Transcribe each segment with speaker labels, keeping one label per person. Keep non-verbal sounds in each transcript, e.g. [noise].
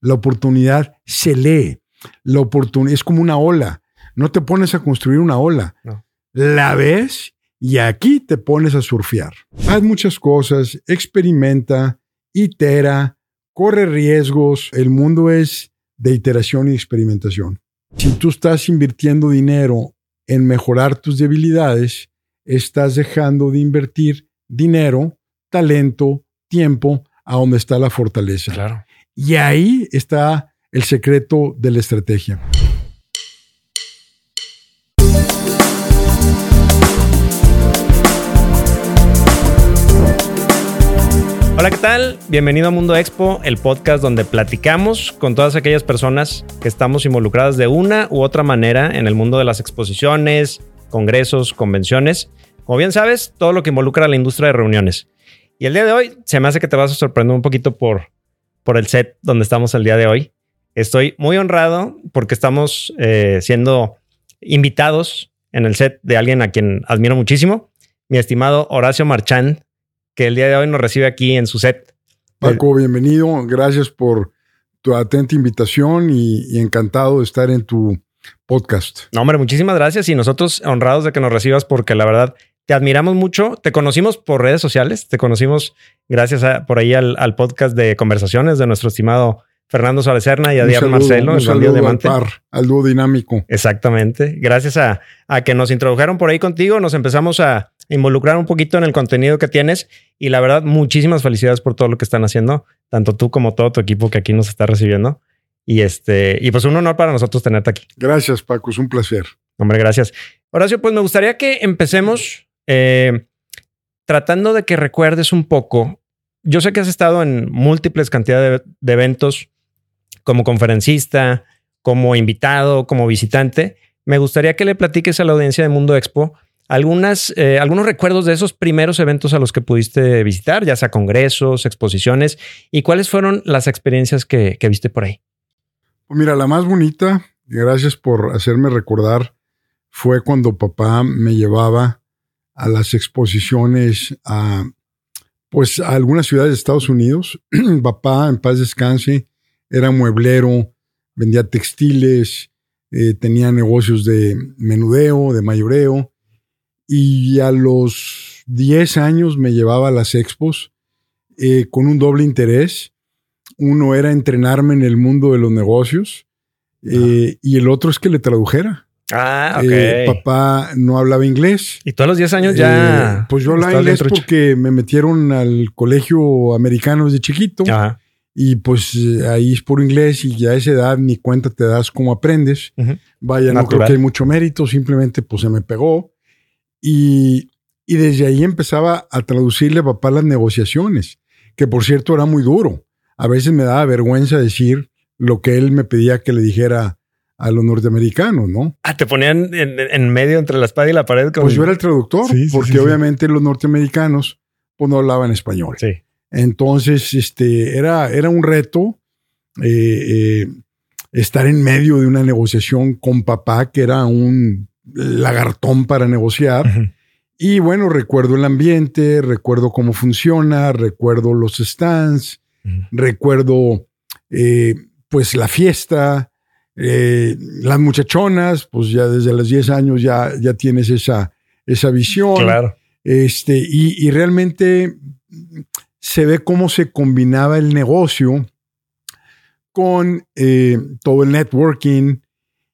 Speaker 1: La oportunidad se lee. La oportunidad es como una ola. No te pones a construir una ola. La ves y aquí te pones a surfear. Haz muchas cosas, experimenta, itera, corre riesgos. El mundo es de iteración y experimentación. Si tú estás invirtiendo dinero en mejorar tus debilidades, estás dejando de invertir dinero, talento, tiempo a donde está la fortaleza.
Speaker 2: Claro.
Speaker 1: Y ahí está el secreto de la estrategia.
Speaker 2: Hola, ¿qué tal? Bienvenido a Mundo Expo, el podcast donde platicamos con todas aquellas personas que estamos involucradas de una u otra manera en el mundo de las exposiciones, congresos, convenciones. Como bien sabes, todo lo que involucra a la industria de reuniones. Y el día de hoy se me hace que te vas a sorprender un poquito por, por el set donde estamos el día de hoy. Estoy muy honrado porque estamos eh, siendo invitados en el set de alguien a quien admiro muchísimo, mi estimado Horacio Marchand, que el día de hoy nos recibe aquí en su set.
Speaker 1: Paco, bienvenido. Gracias por tu atenta invitación y, encantado de estar en tu podcast.
Speaker 2: No, hombre, muchísimas gracias y nosotros honrados de que nos recibas porque la verdad te admiramos mucho. Te conocimos por redes sociales, te conocimos gracias a, por ahí al, podcast de conversaciones de nuestro estimado Fernando Suárez y a Marcelo,
Speaker 1: un saludo Diamante. Al, par, al dúo dinámico.
Speaker 2: Exactamente. Gracias a, a que nos introdujeron por ahí contigo, nos empezamos a involucrar un poquito en el contenido que tienes y la verdad, muchísimas felicidades por todo lo que están haciendo, tanto tú como todo tu equipo que aquí nos está recibiendo. Y este, y pues un honor para nosotros tenerte aquí.
Speaker 1: Gracias, Paco, es un placer.
Speaker 2: Hombre, gracias. Horacio, pues me gustaría que empecemos eh, tratando de que recuerdes un poco. Yo sé que has estado en múltiples cantidades de, eventos como conferencista, como invitado, como visitante. Me gustaría que le platiques a la audiencia de Mundo Expo algunas, eh, algunos recuerdos de esos primeros eventos a los que pudiste visitar, ya sea congresos, exposiciones, y cuáles fueron las experiencias que, viste por ahí.
Speaker 1: Pues mira, la más bonita, gracias por hacerme recordar, fue cuando papá me llevaba a las exposiciones a, pues, a algunas ciudades de Estados Unidos. [clears throat] Papá, en paz descanse, era mueblero, vendía textiles, eh, tenía negocios de menudeo, de mayoreo. Y a los 10 años me llevaba a las expos eh, con un doble interés. Uno era entrenarme en el mundo de los negocios eh, y el otro es que le tradujera.
Speaker 2: Ah, eh,
Speaker 1: ok. papá no hablaba inglés.
Speaker 2: Y todos los 10 años ya.
Speaker 1: Eh, pues yo hablaba inglés porque me metieron al colegio americano desde chiquito. Y pues ahí es por inglés y ya a esa edad ni cuenta te das cómo aprendes. Vaya, no creo que hay mucho mérito, simplemente pues se me pegó. Y, y desde ahí empezaba a traducirle a papá las negociaciones, que por cierto era muy duro. A veces me daba vergüenza decir lo que él me pedía que le dijera a los norteamericanos, ¿no?
Speaker 2: Ah, te ponían en, medio entre la espada y la pared.
Speaker 1: Pues yo era el traductor, porque obviamente los norteamericanos pues no hablaban español.
Speaker 2: Sí.
Speaker 1: Entonces, este, era, era un reto eh, eh, estar en medio de una negociación con papá, que era un lagartón para negociar. Y bueno, recuerdo el ambiente, recuerdo cómo funciona, recuerdo los stands, recuerdo eh, pues la fiesta, eh, las muchachonas, pues ya desde los 10 años ya, ya tienes esa, esa visión.
Speaker 2: Claro.
Speaker 1: Este, y, realmente se ve cómo se combinaba el negocio con eh, todo el networking.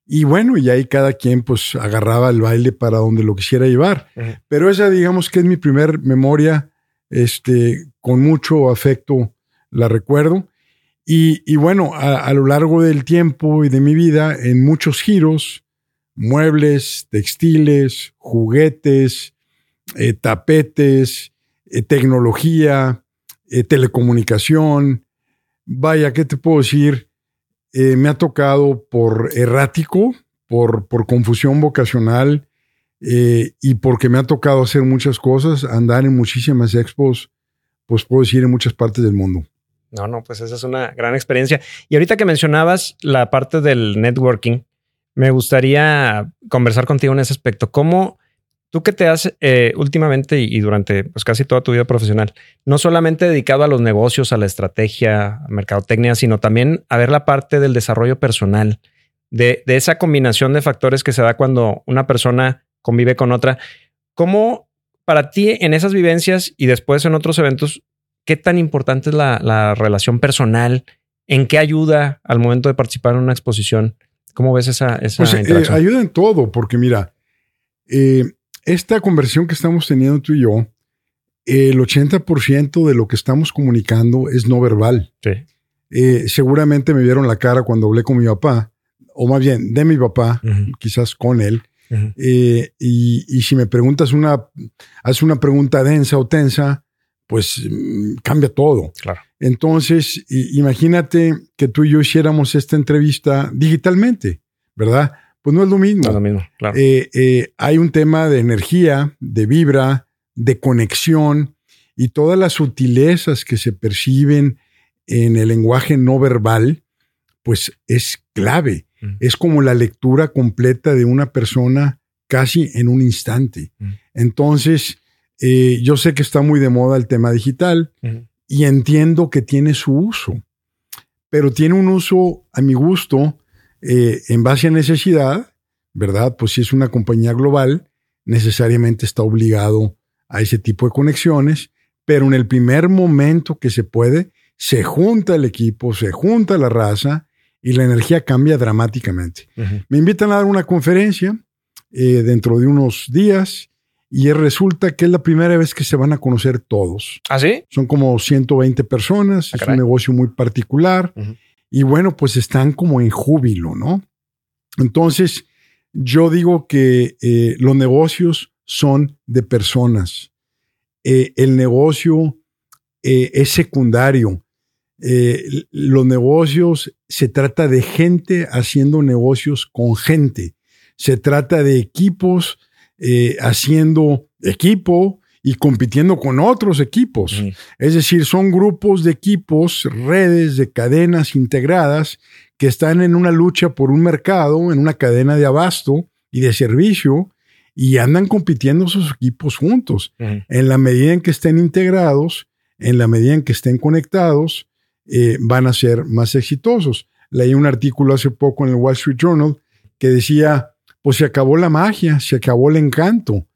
Speaker 1: Y bueno, y ahí cada quien pues agarraba el baile para donde lo quisiera llevar. Pero esa digamos que es mi primer memoria, este, con mucho afecto la recuerdo. Y, bueno, a, lo largo del tiempo y de mi vida, en muchos giros, muebles, textiles, juguetes, eh, tapetes, eh, tecnología, eh, telecomunicación. Vaya, ¿qué te puedo decir? me ha tocado por errático, por, por confusión vocacional y porque me ha tocado hacer muchas cosas, andar en muchísimas expos, pues puedo decir en muchas partes del mundo.
Speaker 2: No, no, pues esa es una gran experiencia. Y ahorita que mencionabas la parte del networking, me gustaría conversar contigo en ese aspecto. ¿Cómo Tú que te has eh, últimamente y, durante pues, casi toda tu vida profesional, no solamente dedicado a los negocios, a la estrategia, a mercadotecnia, sino también a ver la parte del desarrollo personal, de, de esa combinación de factores que se da cuando una persona convive con otra. ¿Cómo para ti en esas vivencias y después en otros eventos, qué tan importante es la, relación personal? ¿En qué ayuda al momento de participar en una exposición? ¿Cómo ves esa, esa
Speaker 1: pues, eh, ayuda en todo, porque mira, eh, esta conversación que estamos teniendo tú y yo, el 80% de lo que estamos comunicando es no verbal.
Speaker 2: Sí.
Speaker 1: Eh, seguramente me vieron la cara cuando hablé con mi papá, o más bien de mi papá, quizás con él. Eh, y, si me preguntas una, haces una pregunta densa o tensa, pues mm, cambia todo.
Speaker 2: Claro.
Speaker 1: Entonces, imagínate que tú y yo hiciéramos esta entrevista digitalmente, ¿verdad? Pues no es lo mismo.
Speaker 2: No es lo mismo, claro.
Speaker 1: Eh, eh, hay un tema de energía, de vibra, de conexión y todas las sutilezas que se perciben en el lenguaje no verbal, pues es clave. Es como la lectura completa de una persona casi en un instante. Entonces, eh, yo sé que está muy de moda el tema digital y entiendo que tiene su uso, pero tiene un uso a mi gusto eh, en base a necesidad, ¿verdad? Pues si es una compañía global, necesariamente está obligado a ese tipo de conexiones, pero en el primer momento que se puede, se junta el equipo, se junta la raza y la energía cambia dramáticamente. Me invitan a dar una conferencia eh, dentro de unos días y resulta que es la primera vez que se van a conocer todos.
Speaker 2: ¿Ah, sí?
Speaker 1: Son como 120 personas, ah, es un negocio muy particular y bueno, pues están como en júbilo, ¿no? Entonces, yo digo que eh, los negocios son de personas. Eh, el negocio es secundario. Eh, los negocios se trata de gente haciendo negocios con gente. Se trata de equipos eh, haciendo equipo y compitiendo con otros equipos. Es decir, son grupos de equipos, redes de cadenas integradas que están en una lucha por un mercado, en una cadena de abasto y de servicio, y andan compitiendo sus equipos juntos. En la medida en que estén integrados, en la medida en que estén conectados, eh, van a ser más exitosos. Leí un artículo hace poco en el Wall Street Journal que decía, pues se acabó la magia, se acabó el encanto.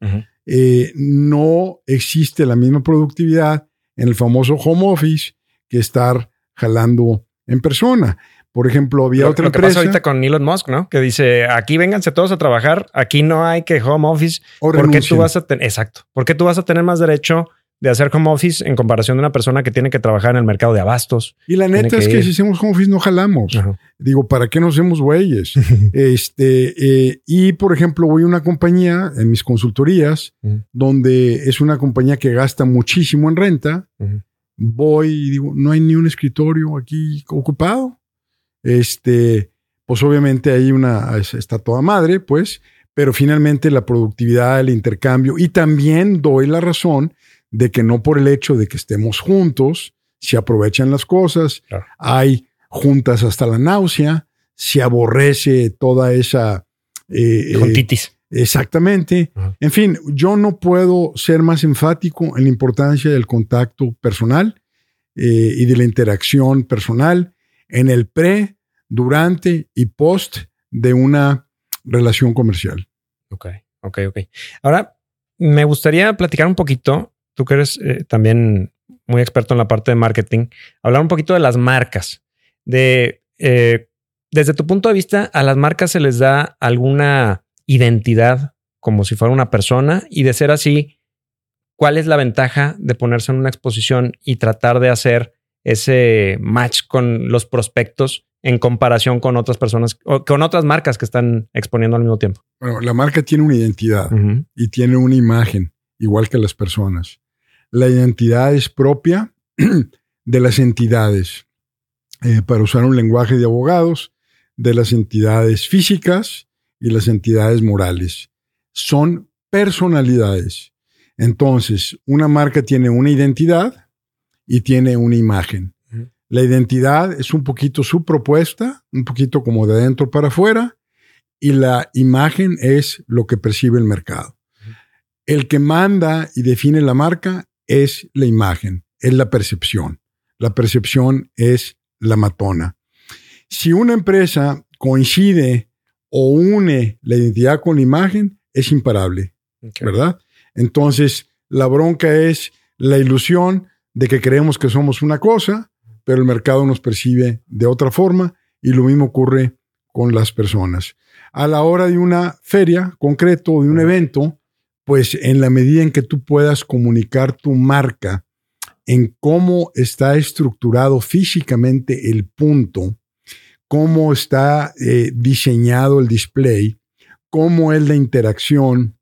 Speaker 1: Eh, no existe la misma productividad en el famoso home office que estar jalando en persona. Por ejemplo, había otra
Speaker 2: lo que
Speaker 1: pasa
Speaker 2: ahorita con Elon Musk, ¿no? Que dice, aquí vénganse todos a trabajar, aquí no hay que home office. porque tú vas a tener, exacto, porque tú vas a tener más derecho de hacer home office en comparación de una persona que tiene que trabajar en el mercado de abastos.
Speaker 1: Y la neta es que si hacemos home office no jalamos. Digo, ¿para qué nos hacemos güeyes? [laughs] este, eh, y por ejemplo, voy a una compañía en mis consultorías, donde es una compañía que gasta muchísimo en renta. Voy y digo, no hay ni un escritorio aquí ocupado. Este, pues obviamente hay una, está toda madre, pues, pero finalmente la productividad, el intercambio, y también doy la razón de que no por el hecho de que estemos juntos, se aprovechan las cosas, hay juntas hasta la náusea, se aborrece toda esa...
Speaker 2: Eh, eh
Speaker 1: exactamente. En fin, yo no puedo ser más enfático en la importancia del contacto personal eh, y de la interacción personal en el pre, durante y post de una relación comercial.
Speaker 2: Ok, ok, ok. Ahora, me gustaría platicar un poquito tú que eres eh, también muy experto en la parte de marketing, hablar un poquito de las marcas. De, eh, desde tu punto de vista, a las marcas se les da alguna identidad como si fuera una persona y de ser así, ¿cuál es la ventaja de ponerse en una exposición y tratar de hacer ese match con los prospectos en comparación con otras personas o con otras marcas que están exponiendo al mismo tiempo?
Speaker 1: Bueno, la marca tiene una identidad y tiene una imagen igual que las personas. La identidad es propia [clears throat] de las entidades, eh, para usar un lenguaje de abogados, de las entidades físicas y las entidades morales. Son personalidades. Entonces, una marca tiene una identidad y tiene una imagen. La identidad es un poquito su propuesta, un poquito como de adentro para afuera, y la imagen es lo que percibe el mercado. el que manda y define la marca es la imagen, es la percepción. La percepción es la matona. Si una empresa coincide o une la identidad con la imagen, es imparable, ¿verdad? Entonces, la bronca es la ilusión de que creemos que somos una cosa, pero el mercado nos percibe de otra forma y lo mismo ocurre con las personas. A la hora de una feria concreto o de un evento, pues en la medida en que tú puedas comunicar tu marca en cómo está estructurado físicamente el punto, cómo está eh, diseñado el display, cómo es la interacción,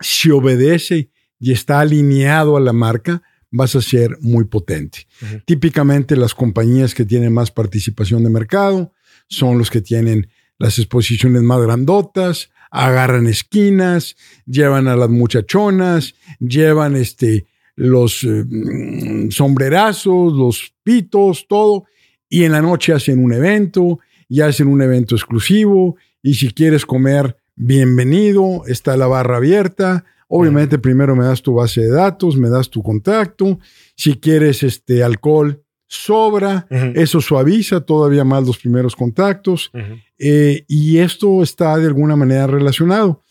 Speaker 1: si obedece y está alineado a la marca, vas a ser muy potente. Típicamente las compañías que tienen más participación de mercado son los que tienen las exposiciones más grandotas, agarran esquinas, llevan a las muchachonas, llevan este, los eh, mm, sombrerazos, los pitos, todo, y en la noche hacen un evento y hacen un evento exclusivo, y si quieres comer, bienvenido, está la barra abierta. Obviamente primero me das tu base de datos, me das tu contacto. Si quieres este alcohol, sobra, eso suaviza todavía más los primeros contactos. Eh, y esto está de alguna manera relacionado.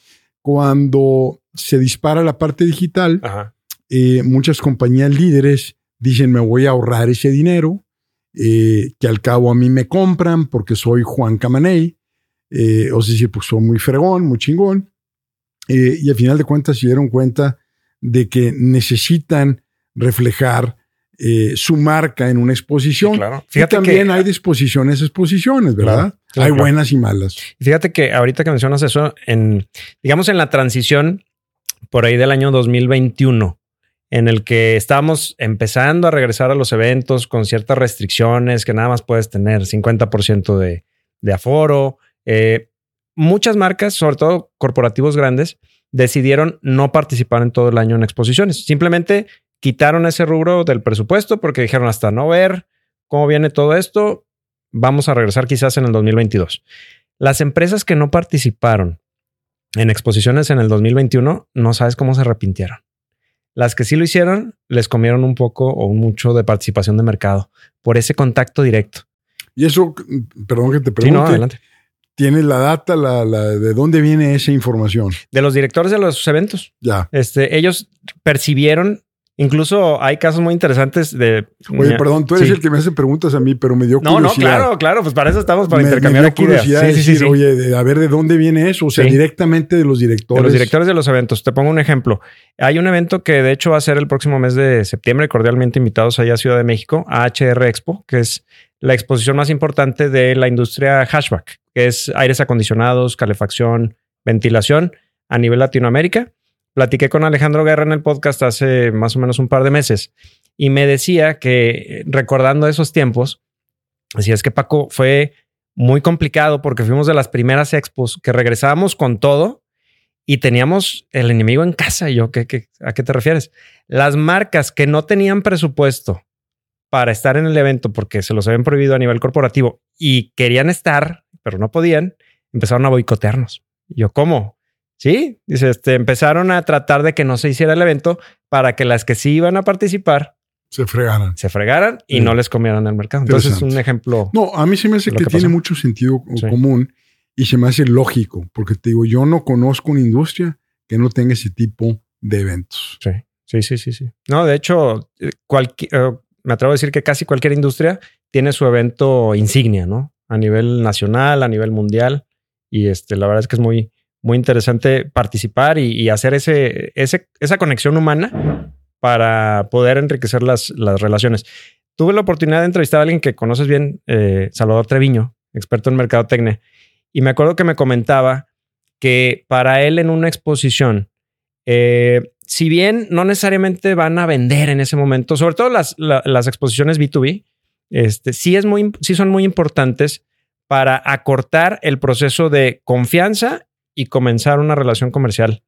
Speaker 1: Cuando se dispara la parte digital, eh, muchas compañías líderes dicen, me voy a ahorrar ese dinero, eh, que al cabo a mí me compran porque soy Juan Camaney, o sea, decir, pues soy muy fregón, muy chingón. y al final de cuentas se dieron cuenta de que necesitan reflejar eh, su marca en una exposición. Fíjate y también hay disposiciones, exposiciones, ¿verdad? hay buenas y malas.
Speaker 2: Fíjate que ahorita que mencionas eso, en, digamos en la transición por ahí del año 2021, en el que estábamos empezando a regresar a los eventos con ciertas restricciones, que nada más puedes tener 50% de, de aforo. Eh, muchas marcas, sobre todo corporativos grandes, decidieron no participar en todo el año en exposiciones. Simplemente quitaron ese rubro del presupuesto porque dijeron hasta no ver cómo viene todo esto, vamos a regresar quizás en el 2022. Las empresas que no participaron en exposiciones en el 2021, no sabes cómo se arrepintieron. Las que sí lo hicieron, les comieron un poco o mucho de participación de mercado por ese contacto directo.
Speaker 1: Y eso, perdón que te pregunte. no, adelante. ¿Tienes la data, la, de dónde viene esa información?
Speaker 2: De los directores de los eventos.
Speaker 1: Ya.
Speaker 2: Este, ellos percibieron Incluso hay casos muy interesantes de.
Speaker 1: Oye, perdón, tú eres el que me hace preguntas a mí, pero me dio curiosidad. No, no,
Speaker 2: claro, claro, pues para eso estamos, para intercambiar me dio
Speaker 1: curiosidad Sí, sí, sí, Oye, a ver de dónde viene eso, o sea, directamente de los directores.
Speaker 2: De los directores de los eventos. Te pongo un ejemplo. Hay un evento que de hecho va a ser el próximo mes de septiembre, cordialmente invitados allá a Ciudad de México, a HR Expo, que es la exposición más importante de la industria hashback, que es aires acondicionados, calefacción, ventilación a nivel Latinoamérica. Platiqué con Alejandro Guerra en el podcast hace más o menos un par de meses y me decía que recordando esos tiempos, decía es que Paco fue muy complicado porque fuimos de las primeras expos que regresábamos con todo y teníamos el enemigo en casa. Yo, ¿qué, qué, a qué te refieres? Las marcas que no tenían presupuesto para estar en el evento porque se los habían prohibido a nivel corporativo y querían estar, pero no podían, empezaron a boicotearnos. yo, ¿cómo? Sí, dice, este, empezaron a tratar de que no se hiciera el evento para que las que sí iban a participar
Speaker 1: se fregaran.
Speaker 2: Se fregaran y no les comieran el mercado. Entonces es un ejemplo.
Speaker 1: No, a mí se me hace que, tiene mucho sentido común y se me hace lógico, porque te digo, yo no conozco una industria que no tenga ese tipo de eventos.
Speaker 2: Sí, sí, sí, sí. sí. No, de hecho, eh, eh, me atrevo a decir que casi cualquier industria tiene su evento insignia, ¿no? A nivel nacional, a nivel mundial. Y este, la verdad es que es muy, muy interesante participar y, hacer ese, esa conexión humana para poder enriquecer las, las, relaciones. Tuve la oportunidad de entrevistar a alguien que conoces bien, eh, Salvador Treviño, experto en mercadotecnia, y me acuerdo que me comentaba que para él en una exposición, eh, si bien no necesariamente van a vender en ese momento, sobre todo las, las exposiciones B2B, este, sí, es muy, sí son muy importantes para acortar el proceso de confianza y comenzar una relación comercial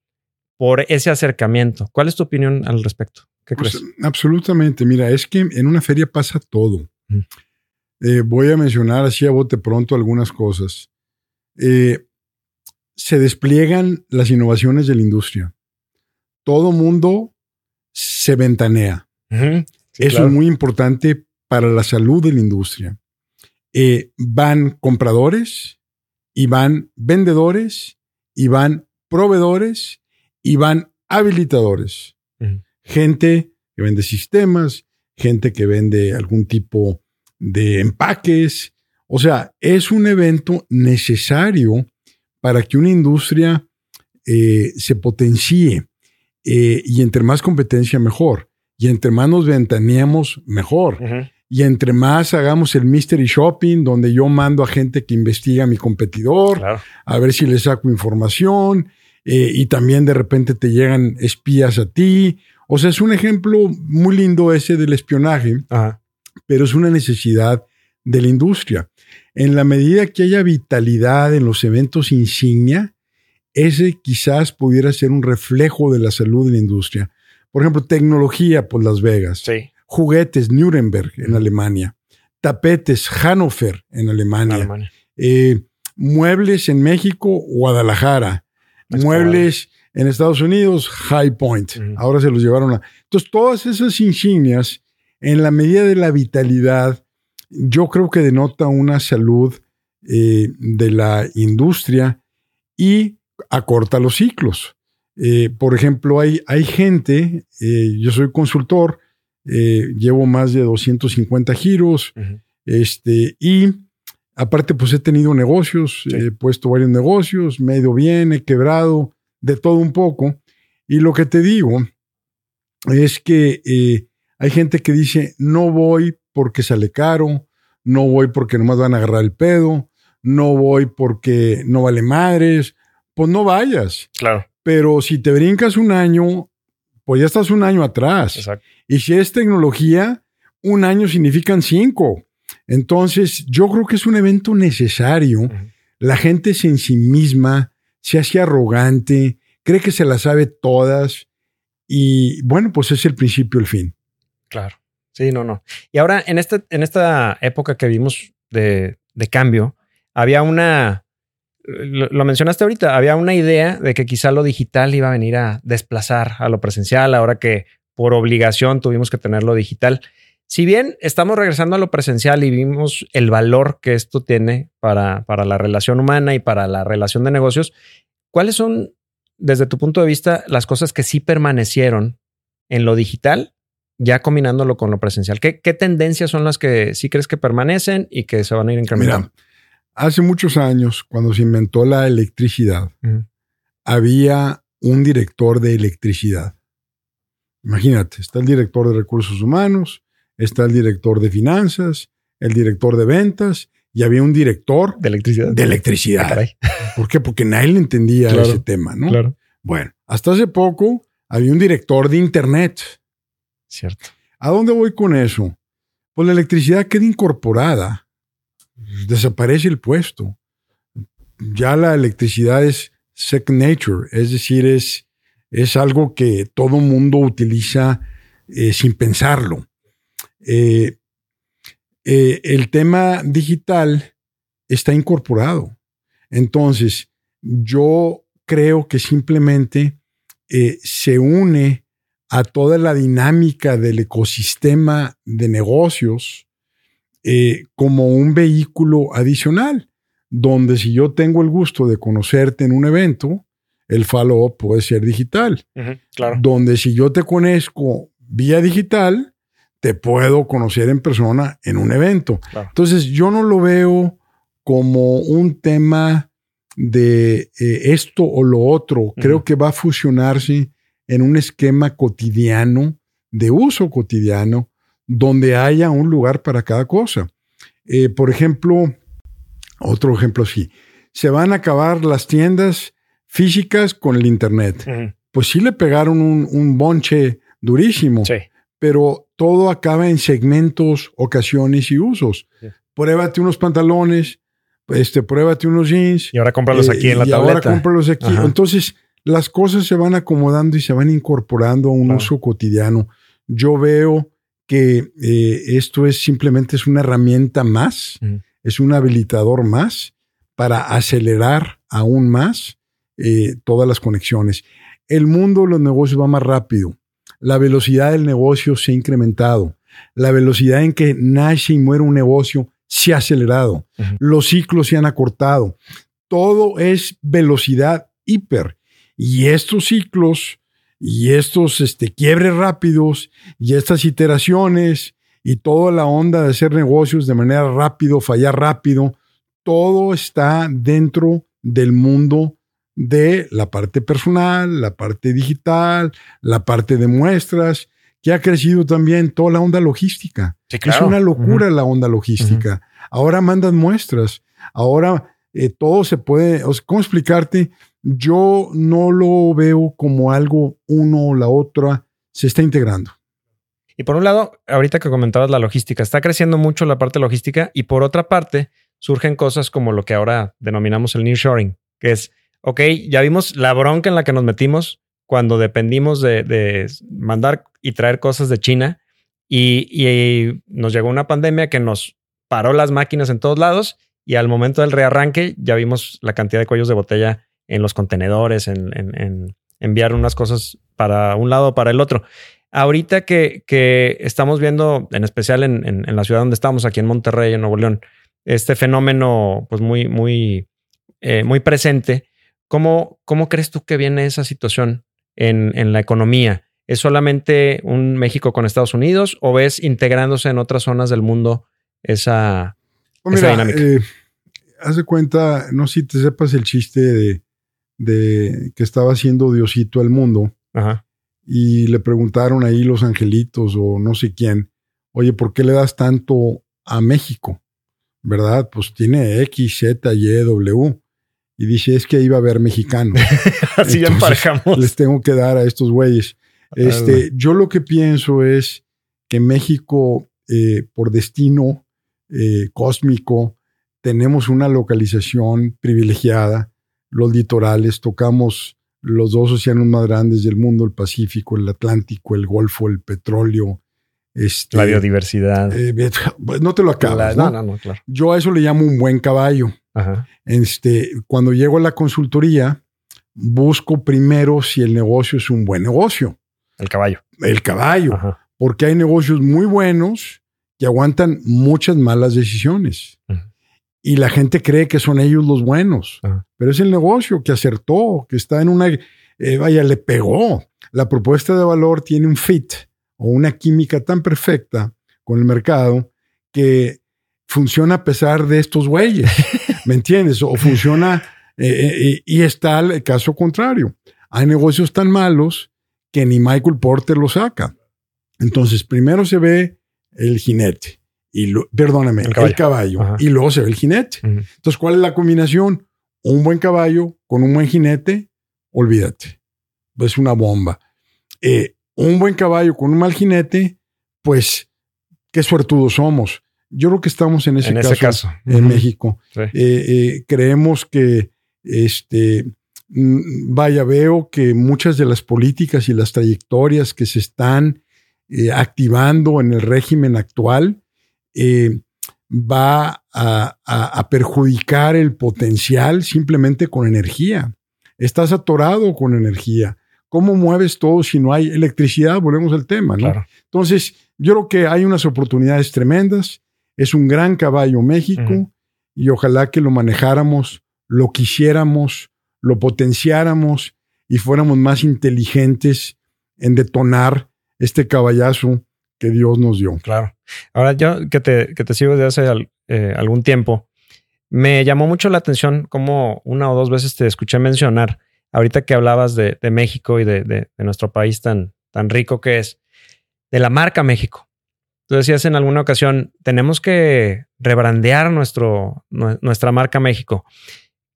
Speaker 2: por ese acercamiento. ¿Cuál es tu opinión al respecto? ¿Qué pues, crees?
Speaker 1: Absolutamente. Mira, es que en una feria pasa todo. Eh, voy a mencionar así a bote pronto algunas cosas. Eh, se despliegan las innovaciones de la industria. todo mundo se ventanea. Eso es muy importante para la salud de la industria. Eh, van compradores y van vendedores y van proveedores y van habilitadores. Gente que vende sistemas, gente que vende algún tipo de empaques. O sea, es un evento necesario para que una industria eh, se potencie. Eh, y entre más competencia, mejor. Y entre más nos ventaneamos, mejor. Y entre más hagamos el mystery shopping, donde yo mando a gente que investiga a mi competidor, a ver si le saco información, eh, y también de repente te llegan espías a ti. O sea, es un ejemplo muy lindo ese del espionaje, pero es una necesidad de la industria. En la medida que haya vitalidad en los eventos insignia, ese quizás pudiera ser un reflejo de la salud de la industria. Por ejemplo, tecnología, por pues, Las Vegas.
Speaker 2: Sí.
Speaker 1: Juguetes, Nuremberg en Alemania. Tapetes, Hannover en Alemania. Eh, muebles en México, Guadalajara. Muebles en Estados Unidos, High Point. Ahora se los llevaron a. Entonces, todas esas insignias, en la medida de la vitalidad, yo creo que denota una salud eh, de la industria y acorta los ciclos. Eh, por ejemplo, hay, hay gente, eh, yo soy consultor, llevo más de 250 giros, este, y aparte pues he tenido negocios, he puesto varios negocios, me he ido bien, he quebrado, de todo un poco. Y lo que te digo es que eh, hay gente que dice, no voy porque sale caro, no voy porque nomás van a agarrar el pedo, no voy porque no vale madres, pues no vayas.
Speaker 2: Claro.
Speaker 1: Pero si te brincas un año, pues ya estás un año atrás.
Speaker 2: Exacto.
Speaker 1: Y si es tecnología, un año significan cinco. Entonces, yo creo que es un evento necesario. La gente es en sí misma se hace arrogante, cree que se las sabe todas y bueno, pues es el principio, el fin.
Speaker 2: Claro. Sí, no, no. Y ahora, en, este, en esta época que vimos de, cambio, había una, lo, mencionaste ahorita, había una idea de que quizá lo digital iba a venir a desplazar a lo presencial, ahora que por obligación tuvimos que tenerlo digital. Si bien estamos regresando a lo presencial y vimos el valor que esto tiene para, para la relación humana y para la relación de negocios, ¿cuáles son, desde tu punto de vista, las cosas que sí permanecieron en lo digital, ya combinándolo con lo presencial? ¿Qué, tendencias son las que sí crees que permanecen y que se van a ir incrementando?
Speaker 1: Hace muchos años, cuando se inventó la electricidad, había un director de electricidad. Imagínate, está el director de recursos humanos, está el director de finanzas, el director de ventas y había un director
Speaker 2: de electricidad.
Speaker 1: De electricidad. Ah, ¿Por qué? Porque nadie le entendía ese tema, ¿no?
Speaker 2: Claro.
Speaker 1: Bueno, hasta hace poco había un director de Internet.
Speaker 2: Cierto.
Speaker 1: ¿A dónde voy con eso? Pues la electricidad queda incorporada. Desaparece el puesto. Ya la electricidad es second nature, es decir, es, es algo que todo mundo utiliza eh, sin pensarlo. Eh, eh, el tema digital está incorporado. Entonces, yo creo que simplemente se une a toda la dinámica del ecosistema de negocios como un vehículo adicional, donde si yo tengo el gusto de conocerte en un evento, el follow-up puede ser digital.
Speaker 2: claro.
Speaker 1: Donde si yo te conozco vía digital, te puedo conocer en persona en un evento. Entonces, yo no lo veo como un tema de eh, esto o lo otro. Creo que va a fusionarse en un esquema cotidiano, de uso cotidiano, donde haya un lugar para cada cosa. Eh, por ejemplo, otro ejemplo sí, se van a acabar las tiendas físicas con el Internet. Pues sí le pegaron un, un bonche durísimo.
Speaker 2: Sí
Speaker 1: pero todo acaba en segmentos, ocasiones y usos. Pruébate unos pantalones, este, pruébate unos jeans.
Speaker 2: Y ahora cómpralos aquí en la
Speaker 1: y
Speaker 2: tableta.
Speaker 1: ahora cómpralos aquí. Entonces, las cosas se van acomodando y se van incorporando a un uso cotidiano. Yo veo que eh, esto es simplemente es una herramienta más, es un habilitador más para acelerar aún más eh, todas las conexiones. el mundo de los negocios va más rápido. La velocidad del negocio se ha incrementado. La velocidad en que nace y muere un negocio se ha acelerado. Los ciclos se han acortado. Todo es velocidad hiper. Y estos ciclos y estos este, quiebres rápidos y estas iteraciones y toda la onda de hacer negocios de manera rápido, fallar rápido, todo está dentro del mundo de la parte personal, la parte digital, la parte de muestras, que ha crecido también toda la onda logística. Es una locura la onda logística. Ahora mandan muestras, ahora eh, todo se puede, ¿cómo explicarte? Yo no lo veo como algo uno o la otra se está integrando.
Speaker 2: Y por un lado, ahorita que comentabas la logística, está creciendo mucho la parte logística y por otra parte, surgen cosas como lo que ahora denominamos el nearshoring, que es ok, ya vimos la bronca en la que nos metimos cuando dependimos de, mandar y traer cosas de China y, nos llegó una pandemia que nos paró las máquinas en todos lados y al momento del rearranque ya vimos la cantidad de cuellos de botella en los contenedores, en, enviar unas cosas para un lado o para el otro. Ahorita que, estamos viendo, en especial en, la ciudad donde estamos, aquí en Monterrey, en Nuevo León, este fenómeno pues muy, muy, eh, muy presente, ¿Cómo, ¿Cómo crees tú que viene esa situación en, en, la economía? ¿Es solamente un México con Estados Unidos o ves integrándose en otras zonas del mundo esa,
Speaker 1: pues dinámica? Eh, haz de cuenta, no sé si te sepas el chiste de, de que estaba haciendo Diosito al mundo y le preguntaron ahí los angelitos o no sé quién, oye, ¿por qué le das tanto a México? ¿Verdad? Pues tiene X, Z, Y, W y dice, es que iba a haber mexicanos. [laughs]
Speaker 2: Así ya emparejamos.
Speaker 1: Les tengo que dar a estos güeyes. Este, yo lo que pienso es que México, eh, por destino eh, cósmico, tenemos una localización privilegiada. Los litorales, tocamos los dos océanos más grandes del mundo, el Pacífico, el Atlántico, el Golfo, el petróleo. Este,
Speaker 2: la biodiversidad.
Speaker 1: Eh, [laughs] no te lo acabas. no, no, no, claro. Yo a eso le llamo un buen caballo. Este, cuando llego a la consultoría, busco primero si el negocio es un buen negocio.
Speaker 2: El caballo.
Speaker 1: El caballo. Porque hay negocios muy buenos que aguantan muchas malas decisiones. Y la gente cree que son ellos los buenos. Pero es el negocio que acertó, que está en una... Eh, vaya, le pegó. La propuesta de valor tiene un fit o una química tan perfecta con el mercado que funciona a pesar de estos güeyes. [laughs] ¿Me entiendes? O funciona eh, eh, y está el caso contrario. Hay negocios tan malos que ni Michael Porter lo saca. Entonces, primero se ve el jinete, y perdóname, el caballo, y luego se ve el jinete. Entonces, ¿cuál es la combinación? Un buen caballo con un buen jinete, olvídate. Es una bomba. Eh, un buen caballo con un mal jinete, pues qué suertudos somos. Yo creo que estamos en ese, caso, en México. Eh, eh, creemos que, este, mm, vaya, veo que muchas de las políticas y las trayectorias que se están eh, activando en el régimen actual va a, a, perjudicar el potencial simplemente con energía. Estás atorado con energía. ¿Cómo mueves todo si no hay electricidad? Volvemos al tema, ¿no? Entonces, yo creo que hay unas oportunidades tremendas. Es un gran caballo México y ojalá que lo manejáramos, lo quisiéramos, lo potenciáramos y fuéramos más inteligentes en detonar este caballazo que Dios nos dio.
Speaker 2: Claro. Ahora yo que te, que te sigo desde hace eh, algún tiempo, me llamó mucho la atención como una o dos veces te escuché mencionar, ahorita que hablabas de, México y de, de, nuestro país tan, tan rico que es, de la marca México. Tú decías en alguna ocasión, tenemos que rebrandear nuestro, nuestra marca México.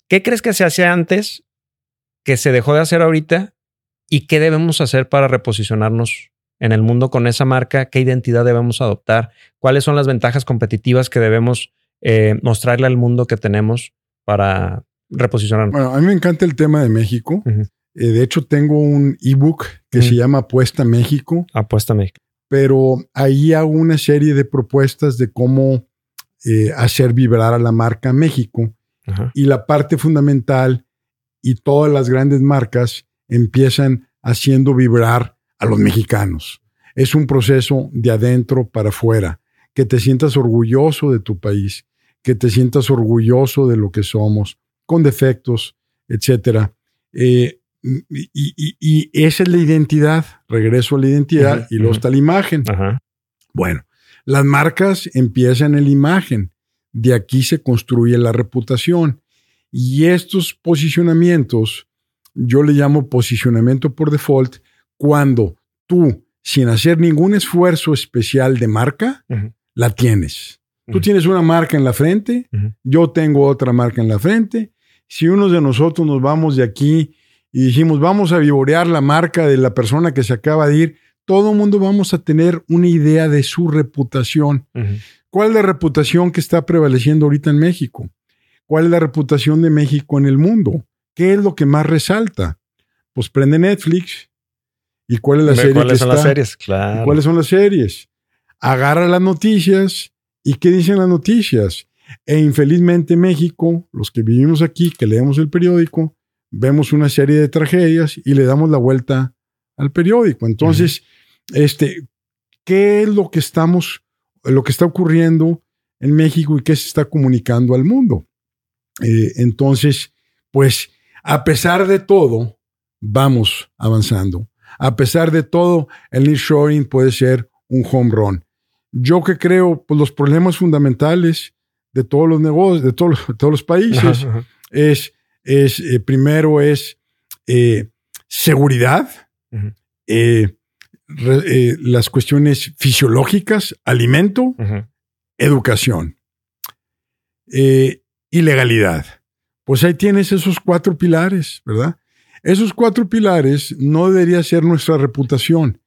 Speaker 2: ¿Qué crees que se hacía antes que se dejó de hacer ahorita? ¿Y qué debemos hacer para reposicionarnos en el mundo con esa marca? ¿Qué identidad debemos adoptar? ¿Cuáles son las ventajas competitivas que debemos eh, mostrarle al mundo que tenemos para reposicionarnos?
Speaker 1: Bueno, a mí me encanta el tema de México. Eh, de hecho, tengo un ebook que se llama Apuesta México.
Speaker 2: Apuesta México
Speaker 1: pero ahí hago una serie de propuestas de cómo eh, hacer vibrar a la marca México. Y la parte fundamental y todas las grandes marcas empiezan haciendo vibrar a los mexicanos. Es un proceso de adentro para afuera, que te sientas orgulloso de tu país, que te sientas orgulloso de lo que somos, con defectos, etcétera. Eh, y, esa es la identidad. Regreso a la identidad y luego está la imagen. Bueno, las marcas empiezan en la imagen. De aquí se construye la reputación. Y estos posicionamientos, yo le llamo posicionamiento por default, cuando tú, sin hacer ningún esfuerzo especial de marca, la tienes. Tú tienes una marca en la frente, yo tengo otra marca en la frente. Si uno de nosotros nos vamos de aquí y dijimos, vamos a vivorear la marca de la persona que se acaba de ir, todo el mundo vamos a tener una idea de su reputación. ¿Cuál es la reputación que está prevaleciendo ahorita en México? ¿Cuál es la reputación de México en el mundo? ¿Qué es lo que más resalta? Pues prende Netflix. ¿Y cuál es la serie?
Speaker 2: ¿Cuáles son las series? Claro.
Speaker 1: ¿Cuáles son las series? Agarra las noticias. ¿Y qué dicen las noticias? E infelizmente México, los que vivimos aquí, que leemos el periódico, vemos una serie de tragedias y le damos la vuelta al periódico. Entonces, este, ¿qué es lo que estamos, lo que está ocurriendo en México y qué se está comunicando al mundo? Eh, entonces, pues, a pesar de todo, vamos avanzando. A pesar de todo, el nearshoring puede ser un home run. Yo que creo, pues los problemas fundamentales de todos los negocios, de todos, todos los países, [laughs] es es, eh, primero es eh, seguridad, eh, las cuestiones fisiológicas, alimento, educación y legalidad. Pues ahí tienes esos cuatro pilares, ¿verdad? Esos cuatro pilares no debería ser nuestra reputación.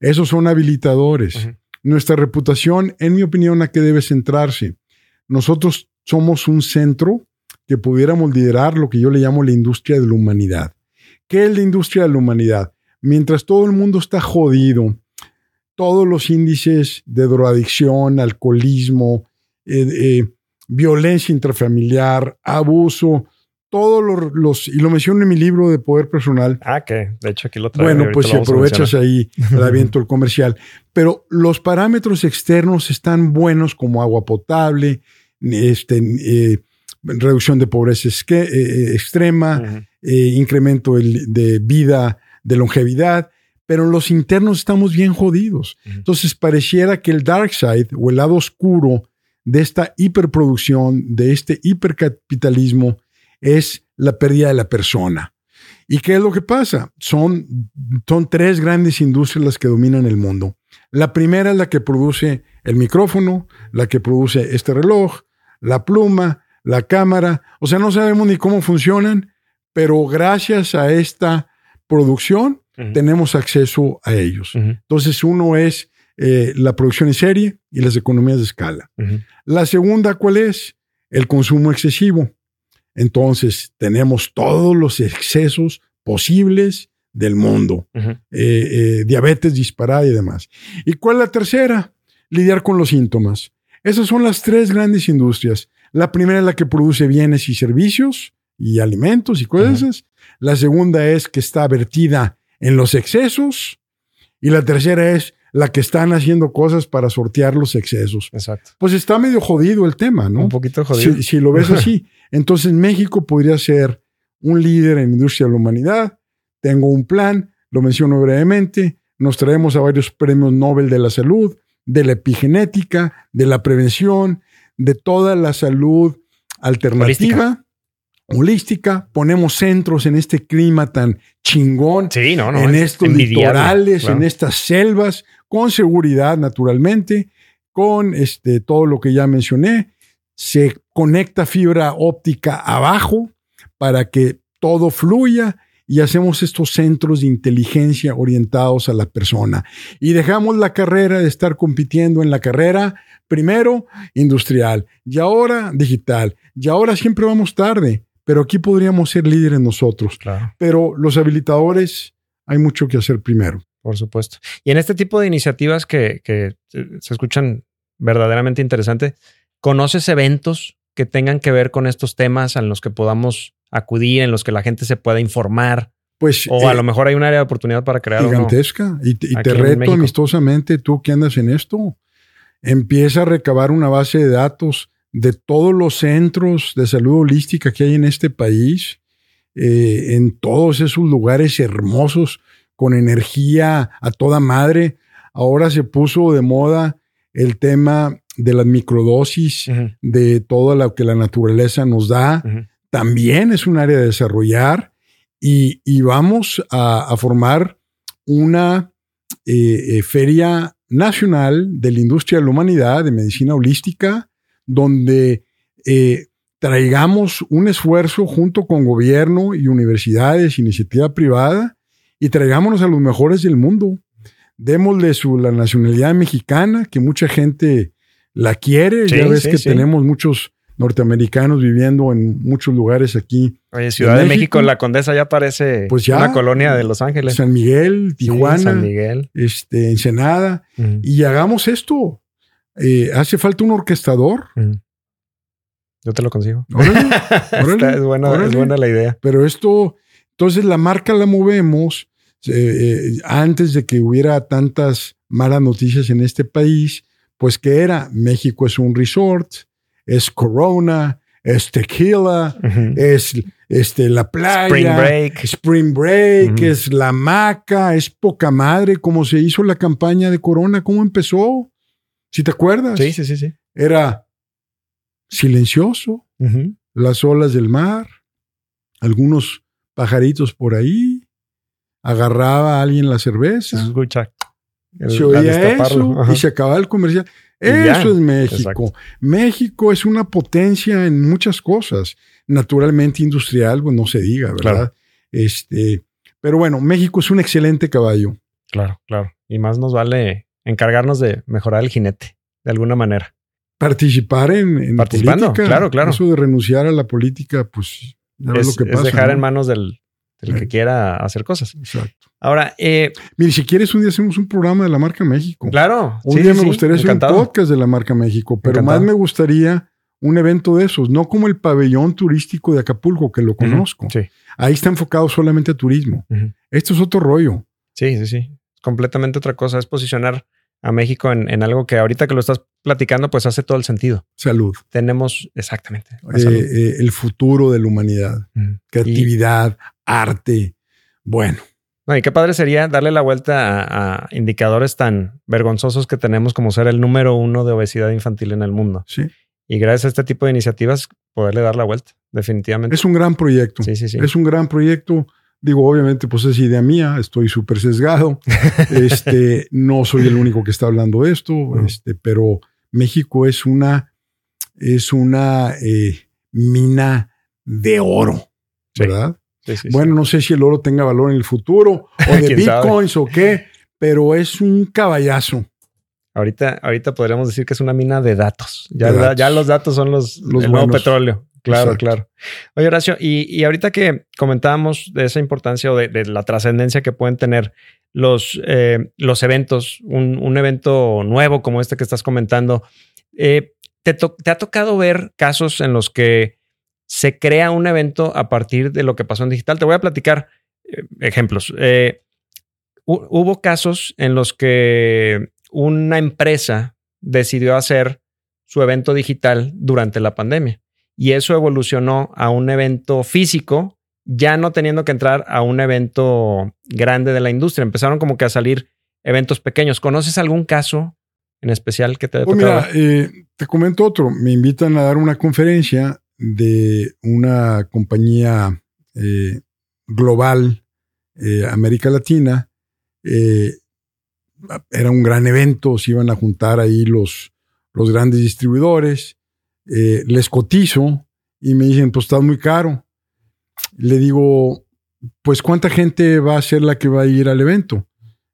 Speaker 1: Esos son habilitadores. Nuestra reputación, en mi opinión, a qué debe centrarse. Nosotros somos un centro que pudiéramos liderar lo que yo le llamo la industria de la humanidad. ¿Qué es la industria de la humanidad? Mientras todo el mundo está jodido, todos los índices de drogadicción, alcoholismo, eh, eh, violencia intrafamiliar, abuso, todos los, y lo menciono en mi libro de poder personal.
Speaker 2: Ah, que de hecho aquí lo traigo.
Speaker 1: Bueno, pues si aprovechas ahí [laughs] el aviento el comercial. Pero los parámetros externos están buenos como agua potable, este, eh, reducción de pobreza eh, eh, extrema, eh, incremento de vida, de longevidad, pero los internos estamos bien jodidos. Entonces pareciera que el dark side o el lado oscuro de esta hiperproducción, de este hipercapitalismo, es la pérdida de la persona. ¿Y qué es lo que pasa? Son, son tres grandes industrias las que dominan el mundo. La primera es la que produce el micrófono, la que produce este reloj, la pluma, la cámara, o sea, no sabemos ni cómo funcionan, pero gracias a esta producción tenemos acceso a ellos. Entonces, uno es eh, la producción en serie y las economías de escala. La segunda, ¿cuál es? El consumo excesivo. Entonces, tenemos todos los excesos posibles del mundo. Eh, eh, diabetes disparada y demás. ¿Y cuál es la tercera? Lidiar con los síntomas. Esas son las tres grandes industrias. La primera es la que produce bienes y servicios y alimentos y cosas. La segunda es que está vertida en los excesos. Y la tercera es la que están haciendo cosas para sortear los excesos.
Speaker 2: Exacto.
Speaker 1: Pues está medio jodido el tema, ¿no?
Speaker 2: Un poquito jodido.
Speaker 1: Si, si lo ves así. [laughs] Entonces México podría ser un líder en industria de la humanidad. Tengo un plan, lo menciono brevemente. Nos traemos a varios premios Nobel de la salud, de la epigenética, de la prevención, de toda la salud alternativa. Holística. ponemos centros en este clima tan chingón, en estos litorales, en estas selvas, con seguridad naturalmente, con este, todo lo que ya mencioné. Se conecta fibra óptica abajo para que todo fluya y hacemos estos centros de inteligencia orientados a la persona. Y dejamos la carrera de estar compitiendo en la carrera Primero, industrial, y ahora digital, y ahora siempre vamos tarde, pero aquí podríamos ser líderes nosotros. Pero los habilitadores, hay mucho que hacer primero.
Speaker 2: Por supuesto. Y en este tipo de iniciativas que, que se escuchan verdaderamente interesante, ¿conoces eventos que tengan que ver con estos temas en los que podamos acudir, en los que la gente se pueda informar
Speaker 1: pues...
Speaker 2: O a lo mejor hay un área de oportunidad para crear
Speaker 1: Gigantesca. Y, te reto amistosamente, tú que andas en esto, empieza a recabar una base de datos de todos los centros de salud holística que hay en este país, eh, en todos esos lugares hermosos, con energía a toda madre. Ahora se puso de moda el tema de las microdosis, de todo lo que la naturaleza nos da. También es un área de desarrollar y, vamos a, formar una eh, eh, feria nacional de la industria de la humanidad, de medicina holística, donde eh, traigamos un esfuerzo junto con gobierno y universidades, iniciativa privada, y traigámonos a los mejores del mundo. Démosle su, la nacionalidad mexicana, que mucha gente la quiere. ya ves que tenemos muchos norteamericanos viviendo en muchos lugares aquí.
Speaker 2: Oye, Ciudad de México, la Condesa ya parece pues una colonia de Los Ángeles.
Speaker 1: San Miguel, Tijuana, San Miguel. Este, Ensenada. Y hagamos esto. Eh, hace falta un orquestador.
Speaker 2: Yo te lo consigo. [laughs] es, buena, la idea.
Speaker 1: Pero esto, entonces la marca la movemos eh, eh, antes de que hubiera tantas malas noticias en este país. Pues que era, México es un resort, es Corona, es tequila, es este, la playa,
Speaker 2: Spring Break,
Speaker 1: Spring Break es la maca, es poca madre, como se hizo la campaña de Corona, cómo empezó. Si te acuerdas.
Speaker 2: Sí, sí, sí, sí.
Speaker 1: Era silencioso, las olas del mar, algunos pajaritos por ahí, agarraba a alguien la cerveza.
Speaker 2: Se escucha.
Speaker 1: se oía eso y se acababa el comercial. Eso es México. México es una potencia en muchas cosas. Naturalmente industrial, pues no se diga, ¿verdad? Este, pero bueno, México es un excelente caballo.
Speaker 2: Claro, claro. Y más nos vale encargarnos de mejorar el jinete, de alguna manera.
Speaker 1: Participar en, en
Speaker 2: Participando, claro, claro.
Speaker 1: Eso de renunciar a la política, pues
Speaker 2: es, lo que pasa, es dejar en manos del, que quiera hacer cosas.
Speaker 1: Exacto.
Speaker 2: Ahora, eh,
Speaker 1: mire, si quieres, un día hacemos un programa de la marca México.
Speaker 2: Claro.
Speaker 1: Un día me gustaría hacer un podcast de la marca México, pero más me gustaría un evento de esos, no como el pabellón turístico de Acapulco, que lo conozco. sí. Ahí está enfocado solamente a turismo. Esto es otro rollo.
Speaker 2: Sí, sí, sí. Completamente otra cosa. Es posicionar a México en, algo que ahorita que lo estás platicando, pues hace todo el sentido.
Speaker 1: Salud.
Speaker 2: Tenemos exactamente
Speaker 1: eh, eh, el futuro de la humanidad, creatividad, arte. Bueno.
Speaker 2: No, y qué padre sería darle la vuelta a, indicadores tan vergonzosos que tenemos como ser el número uno de obesidad infantil en el mundo.
Speaker 1: Sí.
Speaker 2: Y gracias a este tipo de iniciativas, poderle dar la vuelta, definitivamente.
Speaker 1: Es un gran proyecto. Sí, sí, sí. Es un gran proyecto. Digo, obviamente, pues es idea mía, estoy súper sesgado. [laughs] este, no soy el único que está hablando de esto, este, pero México es una, es una eh, mina de oro, ¿verdad? Bueno, no sé si el oro tenga valor en el futuro [laughs] o de bitcoins o qué, pero es un caballazo.
Speaker 2: Ahorita, ahorita podríamos decir que es una mina de datos. Ya, ya los datos son los, los el nuevo petróleo. Claro, claro. Oye, Horacio, y, ahorita que comentábamos de esa importancia o de, la trascendencia que pueden tener los, eh, los eventos, un, evento nuevo como este que estás comentando, eh, te, ha tocado ver casos en los que se crea un evento a partir de lo que pasó en digital? Te voy a platicar eh, ejemplos. hubo casos en los que una empresa decidió hacer su evento digital durante la pandemia y eso evolucionó a un evento físico, ya no teniendo que entrar a un evento grande de la industria. Empezaron como que a salir eventos pequeños. ¿Conoces algún caso en especial que te haya
Speaker 1: pues Mira, eh, te comento otro. Me invitan a dar una conferencia de una compañía eh, global, eh, América Latina. era un gran evento, se iban a juntar ahí los, los grandes distribuidores. Eh, les cotizo y me dicen, pues está muy caro. Le digo, pues ¿cuánta gente va a ser la que va a ir al evento?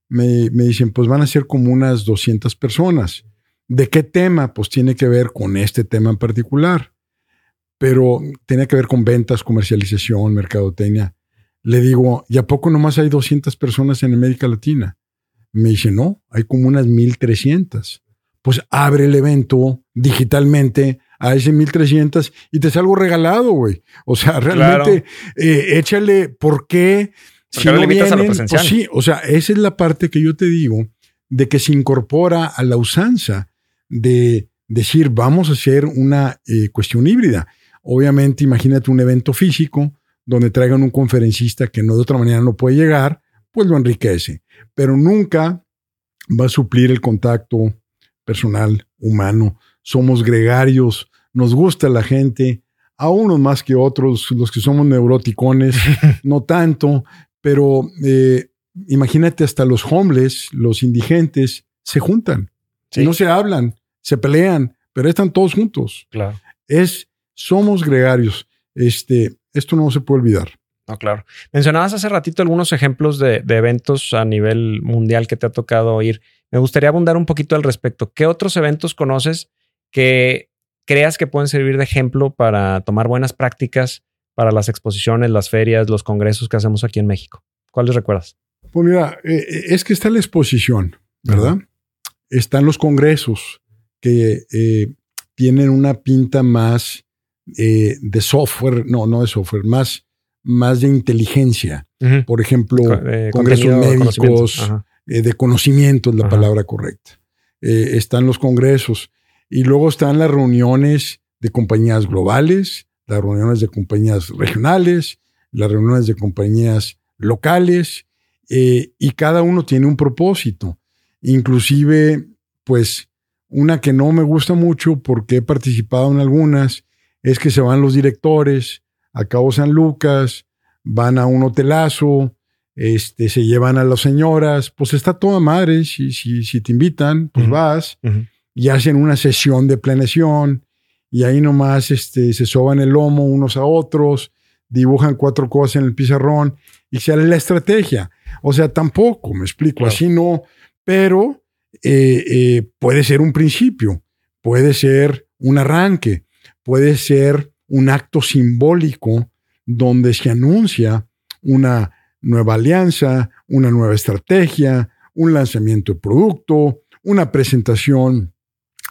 Speaker 1: Me, dicen, pues van a ser como unas 200 personas. ¿De qué tema? Pues tiene que ver con este tema en particular. Pero tiene que ver con ventas, comercialización, mercadotecnia. Le digo, ¿y a poco nomás hay 200 personas en América Latina? Me dice, no, hay como unas 1300. Pues abre el evento digitalmente a ese 1300 y te salgo regalado, güey. O sea, [laughs] realmente eh, échale por qué si no vienen, pues sí, o sea, esa es la parte que yo te digo de que se incorpora a la usanza de decir, vamos a hacer una eh, cuestión híbrida. Obviamente, imagínate un evento físico donde traigan un conferencista que no de otra manera no puede llegar, pues lo enriquece, pero nunca va a suplir el contacto personal, humano. Somos gregarios, nos gusta la gente, a unos más que otros, los que somos neuroticones, [laughs] no tanto, pero eh, imagínate hasta los homeless, los indigentes, se juntan, no se hablan, se pelean, pero están todos juntos.
Speaker 2: Claro.
Speaker 1: Es, somos gregarios. Este, esto no se puede olvidar.
Speaker 2: No, claro. Mencionabas hace ratito algunos ejemplos de, eventos a nivel mundial que te ha tocado ir. Me gustaría abundar un poquito al respecto. ¿Qué otros eventos conoces que creas que pueden servir de ejemplo para tomar buenas prácticas para las exposiciones, las ferias, los congresos que hacemos aquí en México? ¿Cuáles recuerdas?
Speaker 1: Pues mira, eh, eh, es que está la exposición, ¿verdad? Están los congresos que eh, tienen una pinta más de software, no, no de software, más, más de inteligencia. Por ejemplo, congresos médicos, de conocimiento es la palabra correcta. están los congresos y luego están las reuniones de compañías globales, las reuniones de compañías regionales, las reuniones de compañías locales, eh, y cada uno tiene un propósito. Inclusive, pues, una que no me gusta mucho porque he participado en algunas, es que se van los directores a Cabo San Lucas, van a un hotelazo, este, se llevan a las señoras, pues está toda madre, si, si, si te invitan, pues vas, y hacen una sesión de planeación, y ahí nomás este, se soban el lomo unos a otros, dibujan cuatro cosas en el pizarrón y sale la estrategia. O sea, tampoco, me explico, así no, pero eh, eh, puede ser un principio, puede ser un arranque, puede ser un acto simbólico donde se anuncia una nueva alianza, una nueva estrategia, un lanzamiento de producto, una presentación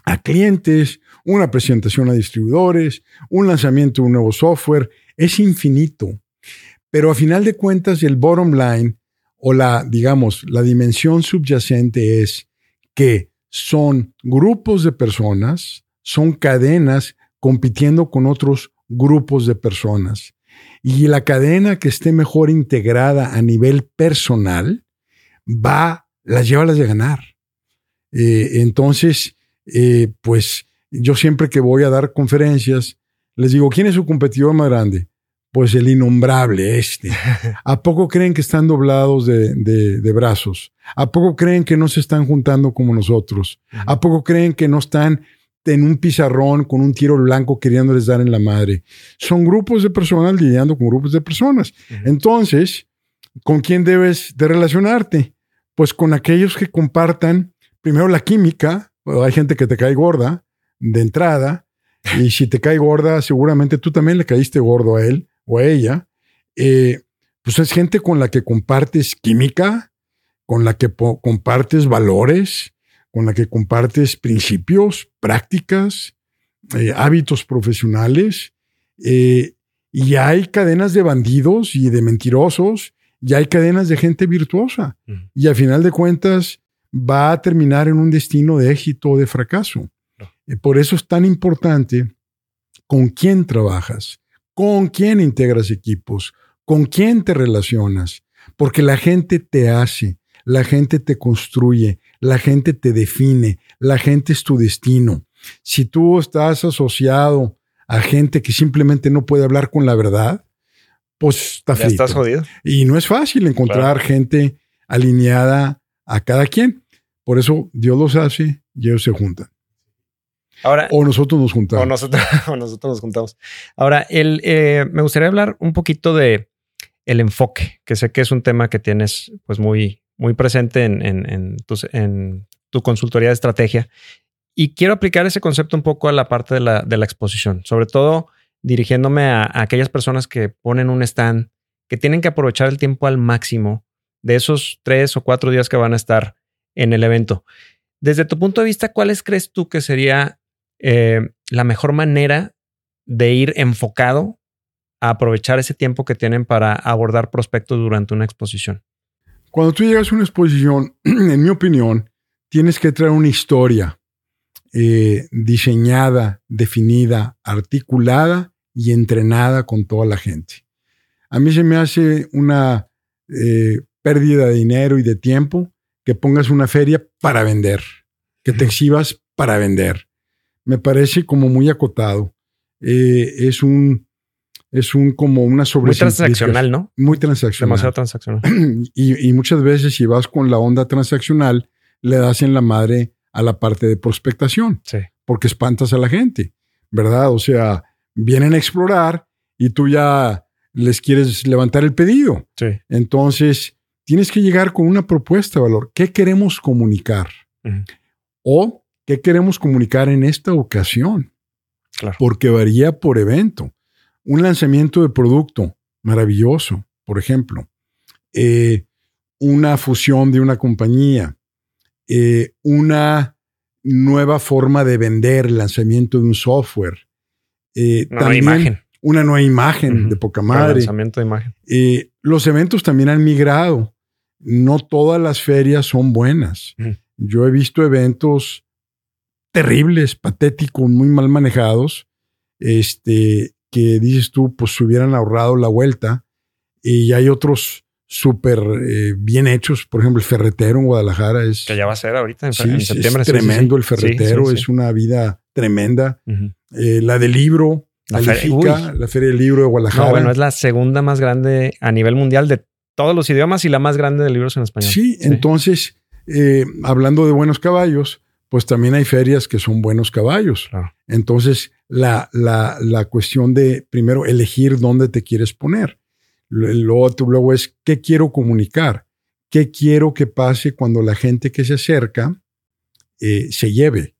Speaker 1: a clientes, una presentación a distribuidores, un lanzamiento de un nuevo software. Es infinito. Pero a final de cuentas, el bottom line o la, digamos, la dimensión subyacente es que son grupos de personas, son cadenas compitiendo con otros grupos de personas. Y la cadena que esté mejor integrada a nivel personal va, las lleva a las de ganar. Eh, entonces, eh, pues yo siempre que voy a dar conferencias, les digo, ¿quién es su competidor más grande? Pues el innombrable este. [laughs] ¿A poco creen que están doblados de, brazos? ¿A poco creen que no se están juntando como nosotros? ¿A poco creen que no están en un pizarrón con un tiro blanco queriéndoles dar en la madre? Son grupos de personas lidiando con grupos de personas. Entonces, ¿con quién debes de relacionarte? Pues con aquellos que compartan primero la química. Hay gente que te cae gorda de entrada y si te cae gorda, seguramente tú también le caíste gordo a él o a ella, eh, pues es gente con la que compartes química, con la que compartes valores, con la que compartes principios, prácticas, eh, hábitos profesionales. Eh, y hay cadenas de bandidos y de mentirosos, y hay cadenas de gente virtuosa. Y al final de cuentas va a terminar en un destino de éxito o de fracaso. por eso es tan importante con quién trabajas, con quién integras equipos, con quién te relacionas, porque la gente te hace, la gente te construye, la gente te define, la gente es tu destino. Si tú estás asociado a gente que simplemente no puede hablar con la verdad, pues está
Speaker 2: ya estás jodido.
Speaker 1: Y no es fácil encontrar gente alineada a cada quien. Por eso Dios los hace y ellos se juntan.
Speaker 2: Ahora,
Speaker 1: o nosotros nos juntamos.
Speaker 2: O nosotros, [laughs] nosotros nos juntamos. Ahora, el, eh, me gustaría hablar un poquito de el enfoque, que sé que es un tema que tienes pues muy, muy presente en, en, tu consultoría de estrategia. Y quiero aplicar ese concepto un poco a la parte de la, exposición, sobre todo dirigiéndome a, a, aquellas personas que ponen un stand, que tienen que aprovechar el tiempo al máximo de esos tres o cuatro días que van a estar en el evento. Desde tu punto de vista, ¿cuáles crees tú que sería eh, la mejor manera de ir enfocado a aprovechar ese tiempo que tienen para abordar prospectos durante una exposición?
Speaker 1: Cuando tú llegas a una exposición, [clears throat] en mi opinión, tienes que traer una historia eh, diseñada, definida, articulada y entrenada con toda la gente. A mí se me hace una eh, pérdida de dinero y de tiempo que pongas una feria para vender, que te exhibas para vender. Me parece como muy acotado. Eh, es un es un como una sobre
Speaker 2: muy transaccional, ¿no?
Speaker 1: Muy transaccional.
Speaker 2: Demasiado transaccional. [clears throat]
Speaker 1: Y, y, muchas veces si vas con la onda transaccional, le das en la madre a la parte de prospectación,
Speaker 2: sí.
Speaker 1: porque espantas a la gente, ¿verdad? O sea, vienen a explorar y tú ya les quieres levantar el pedido.
Speaker 2: Sí.
Speaker 1: Entonces, tienes que llegar con una propuesta de valor. ¿Qué queremos comunicar? O qué queremos comunicar en esta ocasión,
Speaker 2: Claro.
Speaker 1: porque varía por evento. Un lanzamiento de producto maravilloso, por ejemplo. Eh, una fusión de una compañía. Eh, una nueva forma de vender, lanzamiento de un software. Eh,
Speaker 2: Una nueva imagen.
Speaker 1: Una nueva imagen de poca madre.
Speaker 2: lanzamiento de imagen.
Speaker 1: Los eventos también han migrado. No todas las ferias son buenas. Yo he visto eventos terribles, patéticos, muy mal manejados, este, que dices tú, pues se hubieran ahorrado la vuelta. Y hay otros súper eh, bien hechos. Por ejemplo, el ferretero en Guadalajara es,
Speaker 2: Que ya va a ser ahorita en,
Speaker 1: sí,
Speaker 2: en
Speaker 1: es
Speaker 2: septiembre. sí.
Speaker 1: tremendo. El ferretero
Speaker 2: sí, sí.
Speaker 1: es una vida tremenda. Eh, la del libro,
Speaker 2: La feria-
Speaker 1: la Feria del Libro de Guadalajara.
Speaker 2: No, bueno, es la segunda más grande a nivel mundial de todos los idiomas y la más grande de libros en español.
Speaker 1: Sí, entonces, eh, hablando de buenos caballos, pues también hay ferias que son buenos caballos.
Speaker 2: Claro.
Speaker 1: Entonces, la, la, la cuestión de primero elegir dónde te quieres poner. Lo, otro luego es qué quiero comunicar, qué quiero que pase cuando la gente que se acerca eh, se lleve.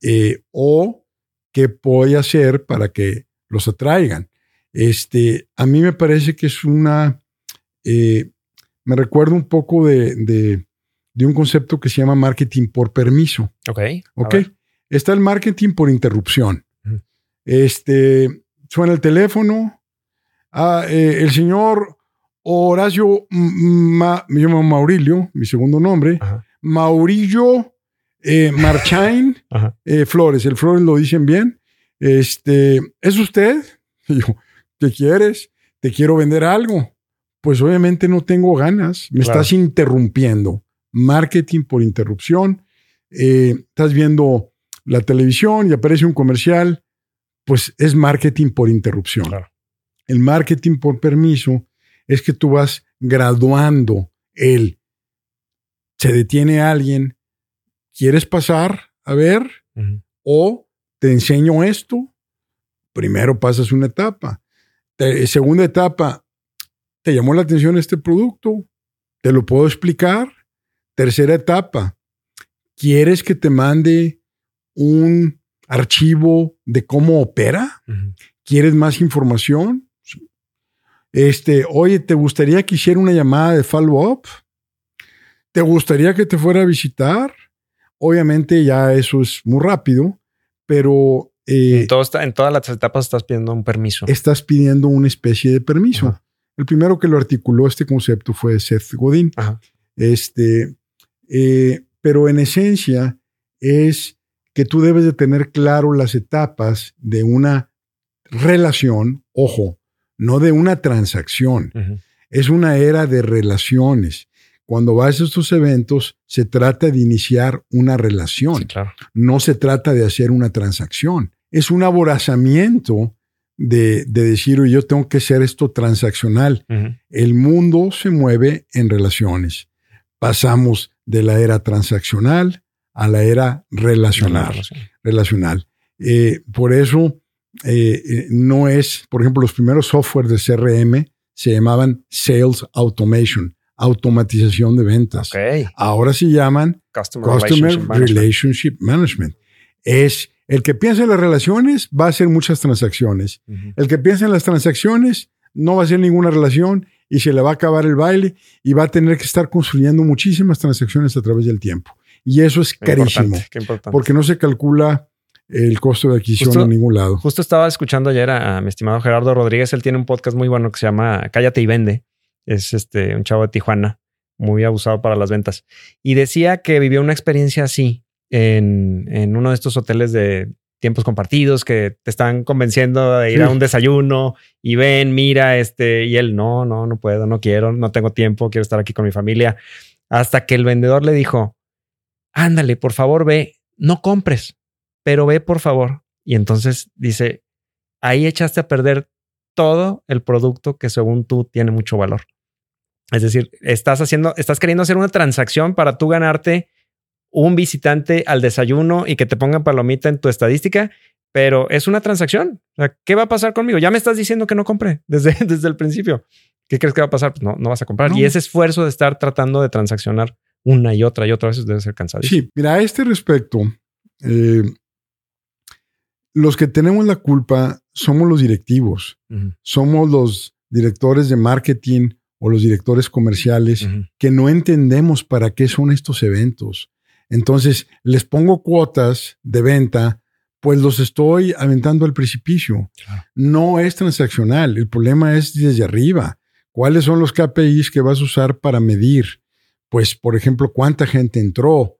Speaker 1: Eh, o qué voy a hacer para que los atraigan. Este, a mí me parece que es una, eh, me recuerda un poco de, de, de un concepto que se llama marketing por permiso.
Speaker 2: Ok.
Speaker 1: ¿Ok? Está el marketing por interrupción. Este, suena el teléfono. Ah, eh, el señor Horacio, Ma- me llamo Maurilio, mi segundo nombre.
Speaker 2: Ajá.
Speaker 1: Maurillo eh, Marchain [laughs] eh, Flores. El Flores lo dicen bien. Este, ¿es usted? [laughs] Y yo, ¿qué quieres? Te quiero vender algo. Pues obviamente no tengo ganas. Me
Speaker 2: Claro.
Speaker 1: estás interrumpiendo. Marketing por interrupción. Eh, estás viendo la televisión y aparece un comercial. Pues es marketing por interrupción.
Speaker 2: Claro.
Speaker 1: El marketing por permiso es que tú vas graduando el se detiene alguien, ¿quieres pasar a ver? O te enseño esto. Primero pasas una etapa. Te- segunda etapa, ¿te llamó la atención este producto? ¿Te lo puedo explicar? Tercera etapa, ¿quieres que te mande un archivo de cómo opera? ¿Quieres más información? Este, oye, ¿te gustaría que hiciera una llamada de follow-up? ¿Te gustaría que te fuera a visitar? Obviamente ya eso es muy rápido, pero eh,
Speaker 2: en, todo está- en todas las etapas estás pidiendo un permiso.
Speaker 1: estás pidiendo una especie de permiso. El primero que lo articuló este concepto fue Seth Godin. Este, eh, pero en esencia es que tú debes de tener claro las etapas de una relación, ojo, no de una transacción, es una era de relaciones. Cuando vas a estos eventos, se trata de iniciar una relación,
Speaker 2: Sí, claro.
Speaker 1: no se trata de hacer una transacción. Es un aborazamiento de, de decir, "Oye, yo tengo que hacer esto transaccional. El mundo se mueve en relaciones. Pasamos de la era transaccional a la era relacional. Relacional. Eh, por eso eh, eh, no es, por ejemplo, los primeros software de CRM se llamaban Sales Automation, automatización de ventas. Ahora se llaman
Speaker 2: Customer,
Speaker 1: Customer
Speaker 2: Relationship Management.
Speaker 1: Relationship Management. Es el que piensa en las relaciones va a hacer muchas transacciones. El que piensa en las transacciones no va a hacer ninguna relación y se le va a acabar el baile y va a tener que estar construyendo muchísimas transacciones a través del tiempo. Y eso es
Speaker 2: Qué
Speaker 1: carísimo
Speaker 2: importante, qué importante.
Speaker 1: porque no se calcula el costo de adquisición
Speaker 2: Justo-
Speaker 1: en ningún lado.
Speaker 2: Justo estaba escuchando ayer a, a mi estimado Gerardo Rodríguez. Él tiene un podcast muy bueno que se llama Cállate y Vende. Es este un chavo de Tijuana, muy abusado para las ventas. Y decía que vivió una experiencia así en, en uno de estos hoteles de tiempos compartidos que te están convenciendo de ir
Speaker 1: Sí.
Speaker 2: a un desayuno y ven, mira, este, y él, no, no, no puedo, no quiero, no tengo tiempo, quiero estar aquí con mi familia. Hasta que el vendedor le dijo, ándale, por favor, ve, no compres, pero ve, por favor. Y entonces dice, ahí echaste a perder todo el producto que según tú tiene mucho valor. Es decir, estás haciendo, estás queriendo hacer una transacción para tú ganarte un visitante al desayuno y que te pongan palomita en tu estadística, pero es una transacción. O sea, ¿qué va a pasar conmigo? Ya me estás diciendo que no compre [laughs] desde, desde el principio. ¿Qué crees que va a pasar? Pues no, no vas a comprar.
Speaker 1: No.
Speaker 2: Y ese esfuerzo de estar tratando de transaccionar una y otra y otra vez debe ser cansadísimo.
Speaker 1: Sí, mira, a este respecto, eh, los que tenemos la culpa somos los directivos, somos los directores de marketing o los directores comerciales que no entendemos para qué son estos eventos. Entonces, les pongo cuotas de venta, pues los estoy aventando al precipicio.
Speaker 2: Claro.
Speaker 1: No es transaccional, el problema es desde arriba. ¿Cuáles son los KPIs que vas a usar para medir? Pues, por ejemplo, cuánta gente entró,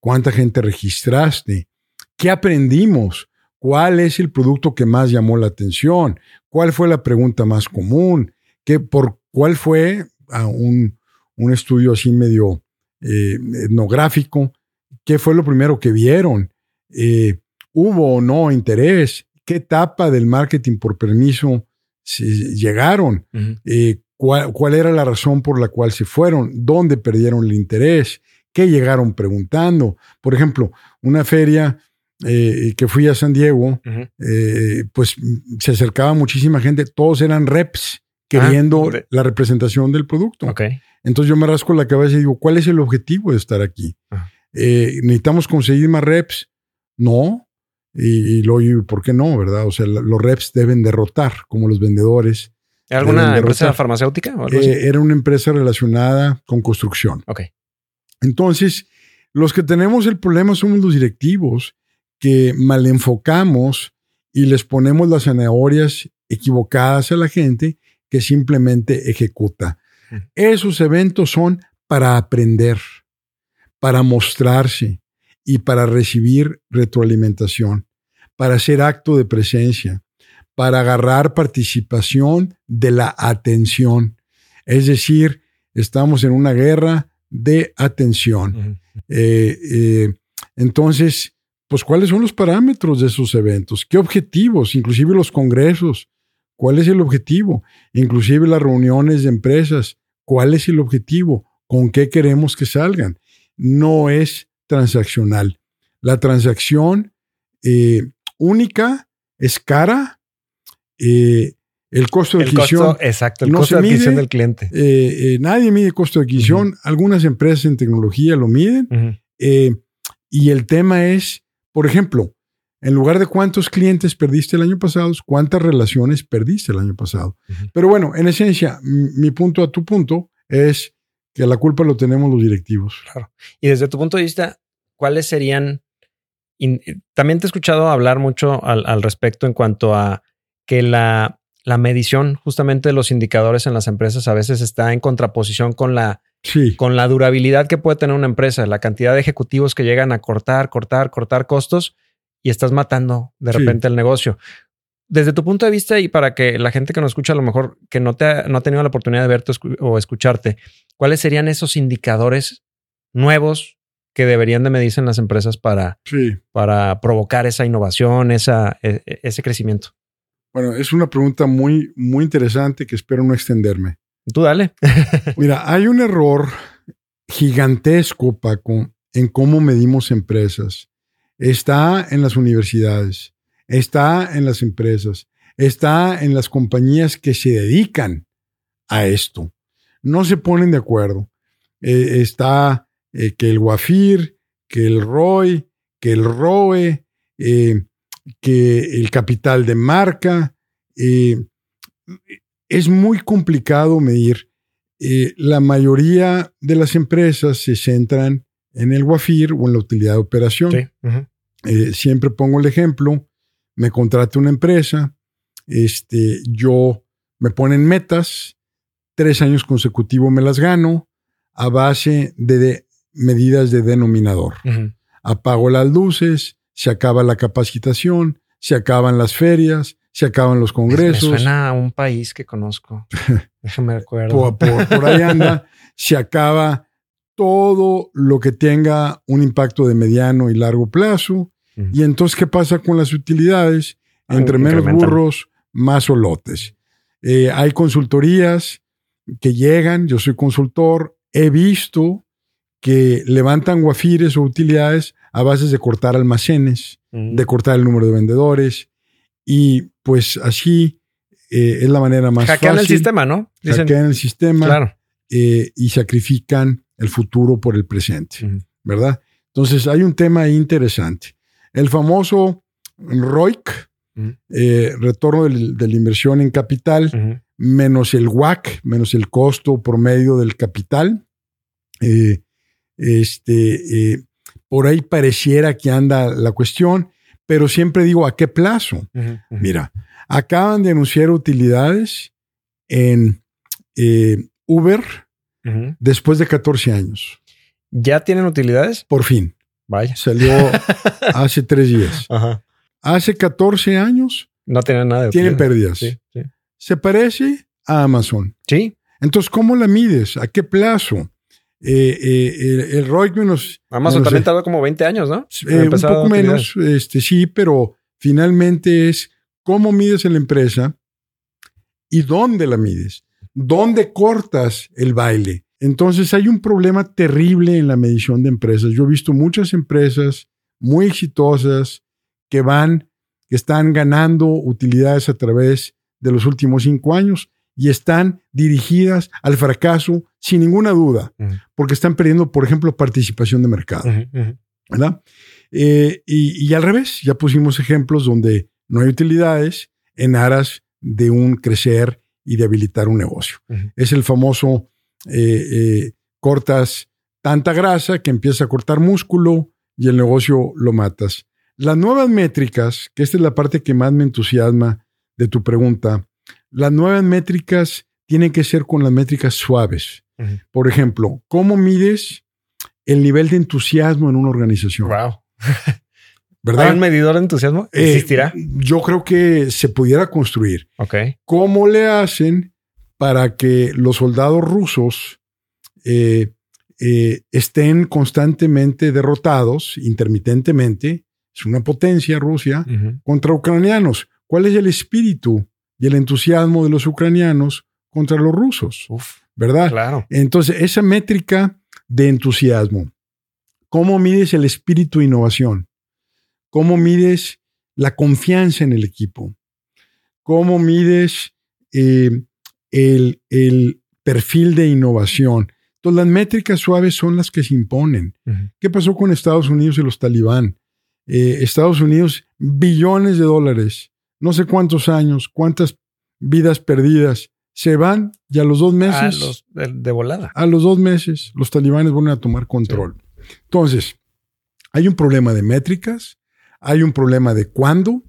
Speaker 1: cuánta gente registraste, qué aprendimos, cuál es el producto que más llamó la atención, cuál fue la pregunta más común, ¿Qué, por cuál fue un, un estudio así medio eh, etnográfico, qué fue lo primero que vieron, Eh, hubo o no interés, qué etapa del marketing por permiso se- llegaron, eh, cuál, cuál era la razón por la cual se fueron, dónde perdieron el interés, qué llegaron preguntando. Por ejemplo, una feria eh, que fui a San Diego, eh, pues se acercaba muchísima gente, todos eran reps queriendo
Speaker 2: Ah,
Speaker 1: la representación del producto. Entonces yo me rasco la cabeza y digo, ¿cuál es el objetivo de estar aquí?
Speaker 2: Ajá.
Speaker 1: Eh, ¿Necesitamos conseguir más reps? No. Y, y luego, ¿y ¿por qué no? ¿Verdad? O sea, la- los reps deben derrotar, como los vendedores.
Speaker 2: ¿Era alguna
Speaker 1: Deben
Speaker 2: empresa farmacéutica o algo así?
Speaker 1: Eh, era una empresa relacionada con construcción.
Speaker 2: Ok.
Speaker 1: Entonces, los que tenemos el problema somos los directivos que mal enfocamos y les ponemos las zanahorias equivocadas a la gente que simplemente ejecuta. Esos eventos son para aprender, para mostrarse y para recibir retroalimentación, para hacer acto de presencia, para agarrar participación de la atención. Es decir, estamos en una guerra de atención. Eh, eh, entonces, pues, ¿cuáles son los parámetros de esos eventos? ¿Qué objetivos? Inclusive los congresos. ¿Cuál es el objetivo? Inclusive las reuniones de empresas. ¿Cuál es el objetivo? ¿Con qué queremos que salgan? No es transaccional. La transacción eh, única es cara. Eh, el costo de
Speaker 2: El
Speaker 1: adquisición
Speaker 2: costo, exacto, el
Speaker 1: no
Speaker 2: costo de adquisición
Speaker 1: mide.
Speaker 2: del cliente.
Speaker 1: eh, eh, nadie mide costo de adquisición. Algunas empresas en tecnología lo miden. Eh, y el tema es, por ejemplo, en lugar de cuántos clientes perdiste el año pasado, cuántas relaciones perdiste el año pasado. Pero bueno, en esencia, mi punto a tu punto es que la culpa lo tenemos los directivos.
Speaker 2: Y desde tu punto de vista, ¿cuáles serían? in- también te he escuchado hablar mucho al, al respecto en cuanto a que la, la medición justamente de los indicadores en las empresas a veces está en contraposición con la,
Speaker 1: Sí,
Speaker 2: con la durabilidad que puede tener una empresa, la cantidad de ejecutivos que llegan a cortar, cortar, cortar costos y estás matando de
Speaker 1: Sí.
Speaker 2: repente el negocio. Desde tu punto de vista y para que la gente que nos escucha a lo mejor que no, te ha, no ha tenido la oportunidad de verte o escucharte, ¿cuáles serían esos indicadores nuevos que deberían de medirse en las empresas para,
Speaker 1: sí.
Speaker 2: para provocar esa innovación, esa, e- e- ese crecimiento?
Speaker 1: Bueno, es una pregunta muy, muy interesante que espero no extenderme.
Speaker 2: Tú dale. [laughs]
Speaker 1: Mira, hay un error gigantesco, Paco, en cómo medimos empresas. Está en las universidades, está en las empresas, está en las compañías que se dedican a esto. No se ponen de acuerdo. Eh, está eh, que el WAFIR, que el ROI, que el ROE, eh, que el capital de marca. eh, es muy complicado medir. Eh, la mayoría de las empresas se centran en el WAFIR o en la utilidad de operación.
Speaker 2: Sí.
Speaker 1: Eh, siempre pongo el ejemplo, me contrata una empresa, este, yo me ponen metas, tres años consecutivos me las gano a base de, medidas de denominador. Apago las luces, se acaba la capacitación, se acaban las ferias, se acaban los congresos.
Speaker 2: Me suena a un país que conozco. [laughs] Déjame acuerdo.
Speaker 1: Por, ahí anda. [laughs] se acaba todo lo que tenga un impacto de mediano y largo plazo. Y entonces, ¿qué pasa con las utilidades? Entre menos burros, más olotes. Eh, hay consultorías que llegan, yo soy consultor, he visto que levantan guafires o utilidades a base de cortar almacenes, de cortar el número de vendedores y pues así eh, es la manera más
Speaker 2: Hackean el sistema, ¿no?
Speaker 1: Hackean el sistema claro. Eh, y sacrifican el futuro por el presente, ¿verdad? Entonces hay un tema interesante. El famoso ROIC, eh, retorno de la inversión en capital, menos el WAC, menos el costo promedio del capital. Este, por ahí pareciera que anda la cuestión, pero siempre digo, ¿a qué plazo? Mira, acaban de anunciar utilidades en eh, Uber después de 14 años.
Speaker 2: ¿Ya tienen utilidades?
Speaker 1: Por fin.
Speaker 2: Vaya.
Speaker 1: Salió [laughs] hace tres días. Hace 14 años.
Speaker 2: No tienen nada de
Speaker 1: Tienen pérdidas. Se parece a Amazon.
Speaker 2: Sí.
Speaker 1: Entonces, ¿cómo la mides? ¿A qué plazo? Eh, eh, el, ROIC menos...
Speaker 2: Amazon también tardó como 20 años, ¿no?
Speaker 1: Eh, un poco menos, este, sí, pero finalmente es cómo mides en la empresa y dónde la mides, dónde cortas el baile. Entonces hay un problema terrible en la medición de empresas. Yo he visto muchas empresas muy exitosas que van, que están ganando utilidades a través de los últimos cinco años y están dirigidas al fracaso sin ninguna duda, porque están perdiendo, por ejemplo, participación de mercado. ¿Verdad? Eh, y, al revés, ya pusimos ejemplos donde no hay utilidades en aras de un crecer y de habilitar un negocio. Es el famoso eh, eh, cortas tanta grasa que empieza a cortar músculo y el negocio lo matas. Las nuevas métricas, que esta es la parte que más me entusiasma de tu pregunta, las nuevas métricas tienen que ser con las métricas suaves. Por ejemplo, ¿cómo mides el nivel de entusiasmo en una organización?
Speaker 2: Wow. [laughs] ¿Verdad? ¿Hay un medidor de entusiasmo? Eh, ¿Existirá?
Speaker 1: yo creo que se pudiera construir.
Speaker 2: Ok.
Speaker 1: ¿Cómo le hacen para que los soldados rusos eh, eh, estén constantemente derrotados, intermitentemente? Es una potencia Rusia contra ucranianos. ¿Cuál es el espíritu y el entusiasmo de los ucranianos contra los rusos. ¿Verdad?
Speaker 2: Claro.
Speaker 1: Entonces, esa métrica de entusiasmo, ¿cómo mides el espíritu de innovación? ¿Cómo mides la confianza en el equipo? ¿Cómo mides eh, el, perfil de innovación? Entonces, las métricas suaves son las que se imponen. ¿Qué pasó con Estados Unidos y los talibán? Eh, Estados Unidos, billones de dólares no sé cuántos años, cuántas vidas perdidas se van y a los dos meses.
Speaker 2: A los de, volada.
Speaker 1: A los dos meses, los talibanes vuelven a tomar control. Entonces, hay un problema de métricas, hay un problema de cuándo,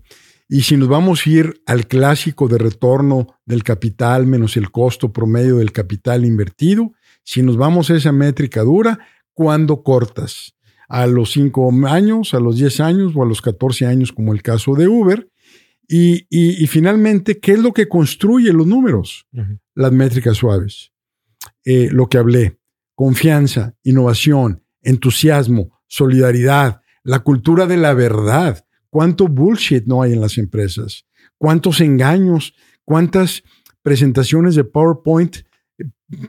Speaker 1: y si nos vamos a ir al clásico de retorno del capital menos el costo promedio del capital invertido, si nos vamos a esa métrica dura, ¿cuándo cortas? A los cinco años, a los 10 años o a los 14 años, como el caso de Uber, y, finalmente, ¿qué es lo que construye los números? Las métricas suaves. Eh, lo que hablé, confianza, innovación, entusiasmo, solidaridad, la cultura de la verdad. ¿Cuánto bullshit no hay en las empresas? ¿Cuántos engaños? ¿Cuántas presentaciones de PowerPoint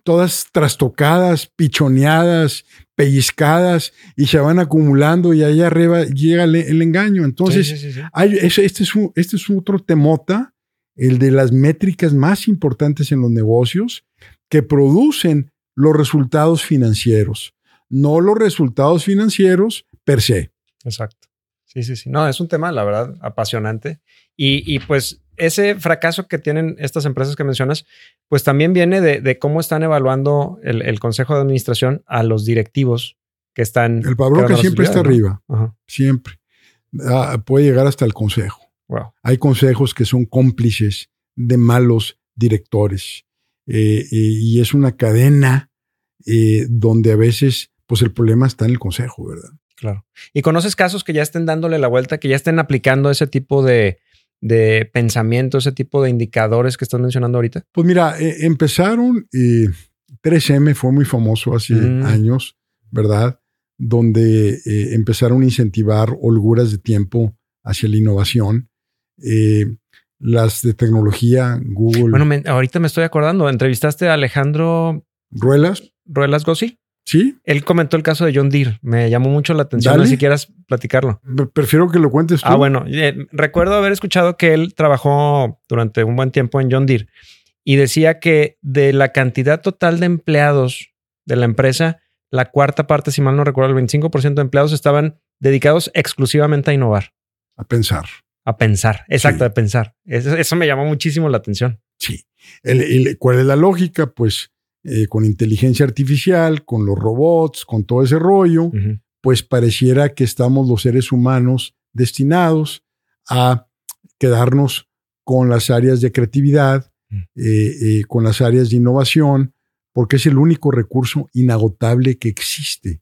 Speaker 1: todas trastocadas, pichoneadas, pellizcadas y se van acumulando y ahí arriba llega el, engaño. Entonces, este, es este es otro temota, el de las métricas más importantes en los negocios que producen los resultados financieros, no los resultados financieros per se.
Speaker 2: Exacto. Sí, sí, sí. No, es un tema, la verdad, apasionante. Y, y pues ese fracaso que tienen estas empresas que mencionas, pues también viene de, cómo están evaluando el, consejo de administración a los directivos que están.
Speaker 1: El Pablo que siempre está arriba. Siempre. ah, puede llegar hasta el consejo.
Speaker 2: Wow.
Speaker 1: Hay consejos que son cómplices de malos directores. Eh, eh, y es una cadena eh, donde a veces pues el problema está en el consejo, ¿verdad?
Speaker 2: Claro. ¿Y conoces casos que ya estén dándole la vuelta, que ya estén aplicando ese tipo de, de pensamiento, ese tipo de indicadores que estás mencionando ahorita?
Speaker 1: Pues mira, empezaron, 3M fue muy famoso hace
Speaker 2: Mm.
Speaker 1: años, ¿verdad? Donde empezaron a incentivar holguras de tiempo hacia la innovación. las de tecnología, Google.
Speaker 2: Bueno, me, ahorita me estoy acordando, entrevistaste a Alejandro
Speaker 1: Ruelas.
Speaker 2: Ruelas Gossi.
Speaker 1: Sí.
Speaker 2: Él comentó el caso de John Deere. Me llamó mucho la atención.
Speaker 1: Dale.
Speaker 2: No sé si quieras platicarlo.
Speaker 1: Prefiero que lo cuentes tú.
Speaker 2: Ah, bueno. Eh, recuerdo haber escuchado que él trabajó durante un buen tiempo en John Deere y decía que de la cantidad total de empleados de la empresa, la cuarta parte, si mal no recuerdo, el 25% de empleados estaban dedicados exclusivamente a innovar.
Speaker 1: A pensar.
Speaker 2: A pensar. Exacto,
Speaker 1: Sí.
Speaker 2: a pensar. Eso, eso me llamó muchísimo la atención.
Speaker 1: Sí. El- el- ¿Cuál es la lógica? Pues eh, con inteligencia artificial, con los robots, con todo ese rollo, pues pareciera que estamos los seres humanos destinados a quedarnos con las áreas de creatividad,
Speaker 2: Mm.
Speaker 1: eh, eh, con las áreas de innovación, porque es el único recurso inagotable que existe.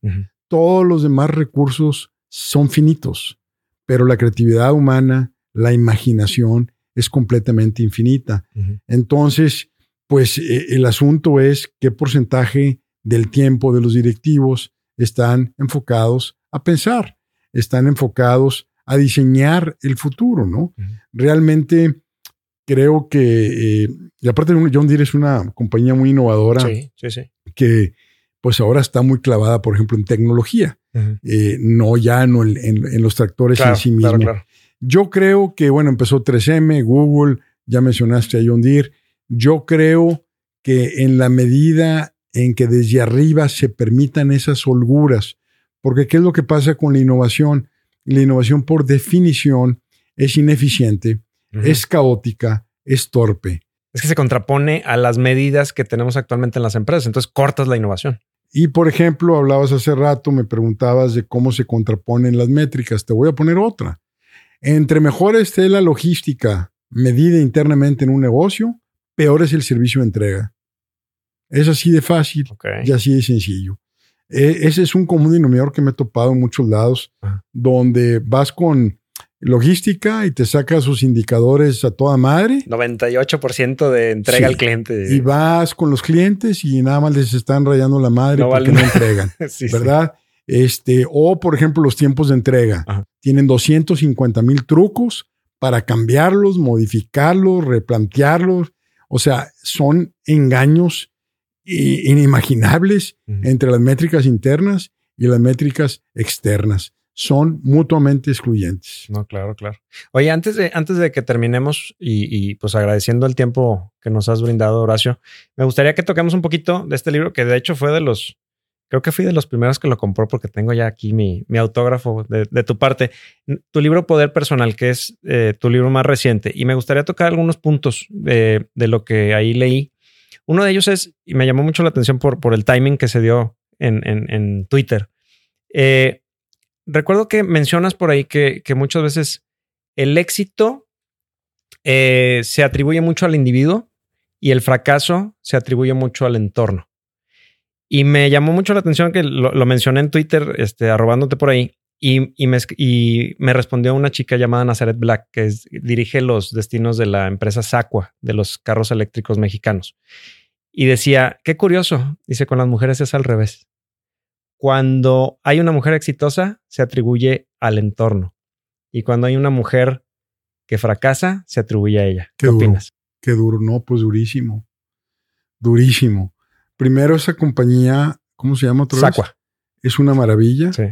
Speaker 1: Todos los demás recursos son finitos, pero la creatividad humana, la imaginación es completamente infinita. Entonces, pues eh, el asunto es qué porcentaje del tiempo de los directivos están enfocados a pensar, están enfocados a diseñar el futuro, ¿no? Realmente creo que, eh, y aparte John Deere es una compañía muy innovadora
Speaker 2: Sí, sí, sí.
Speaker 1: que pues ahora está muy clavada, por ejemplo, en tecnología, eh, no ya no en, en- en los tractores
Speaker 2: Claro,
Speaker 1: en sí mismo.
Speaker 2: claro, claro.
Speaker 1: Yo creo que, bueno, empezó 3M, Google, ya mencionaste a John Deere. Yo creo que en la medida en que desde arriba se permitan esas holguras, porque ¿qué es lo que pasa con la innovación? La innovación por definición es ineficiente, es caótica, es torpe.
Speaker 2: Es que se contrapone a las medidas que tenemos actualmente en las empresas. Entonces cortas la innovación.
Speaker 1: Y por ejemplo, hablabas hace rato, me preguntabas de cómo se contraponen las métricas. Te voy a poner otra. Entre mejor esté la logística medida internamente en un negocio, peor es el servicio de entrega. Es así de fácil
Speaker 2: Ok.
Speaker 1: y así de sencillo. E- ese es un común denominador que me he topado en muchos lados, donde vas con logística y te sacas sus indicadores a toda madre
Speaker 2: 98% de entrega
Speaker 1: Sí.
Speaker 2: al cliente.
Speaker 1: y vas con los clientes y nada más les están rayando la madre
Speaker 2: No
Speaker 1: porque
Speaker 2: vale
Speaker 1: no entregan. [laughs]
Speaker 2: Sí, sí.
Speaker 1: ¿verdad? Este, o por ejemplo, los tiempos de entrega.
Speaker 2: Ajá.
Speaker 1: Tienen 250 mil trucos para cambiarlos, modificarlos, replantearlos. O sea, son engaños inimaginables entre las métricas internas y las métricas externas. Son mutuamente excluyentes.
Speaker 2: No, claro, claro. Oye, antes de, antes de que terminemos y, y, pues agradeciendo el tiempo que nos has brindado, Horacio, me gustaría que toquemos un poquito de este libro que de hecho fue de los, creo que fui de los primeros que lo compró porque tengo ya aquí mi, mi autógrafo de, de tu parte. Tu libro Poder Personal, que es eh, tu libro más reciente. Y me gustaría tocar algunos puntos de, de lo que ahí leí. Uno de ellos es, y me llamó mucho la atención por, por el timing que se dio en, en, Twitter. Eh, recuerdo que mencionas por ahí que, que muchas veces el éxito eh, se atribuye mucho al individuo y el fracaso se atribuye mucho al entorno. Y me llamó mucho la atención que lo, lo mencioné en Twitter, este, arrobándote por ahí, y, y me, esc- y me respondió una chica llamada Nazaret Black, que es- dirige los destinos de la empresa Sacua, de los carros eléctricos mexicanos. Y decía, qué curioso, dice, con las mujeres es al revés. Cuando hay una mujer exitosa, se atribuye al entorno. Y cuando hay una mujer que fracasa, se atribuye a ella. ¿Qué,
Speaker 1: Qué duro.
Speaker 2: opinas?
Speaker 1: Qué duro, no, pues durísimo. Durísimo. Primero, esa compañía, ¿cómo se llama otra vez?
Speaker 2: Sacua.
Speaker 1: Es una maravilla
Speaker 2: Sí.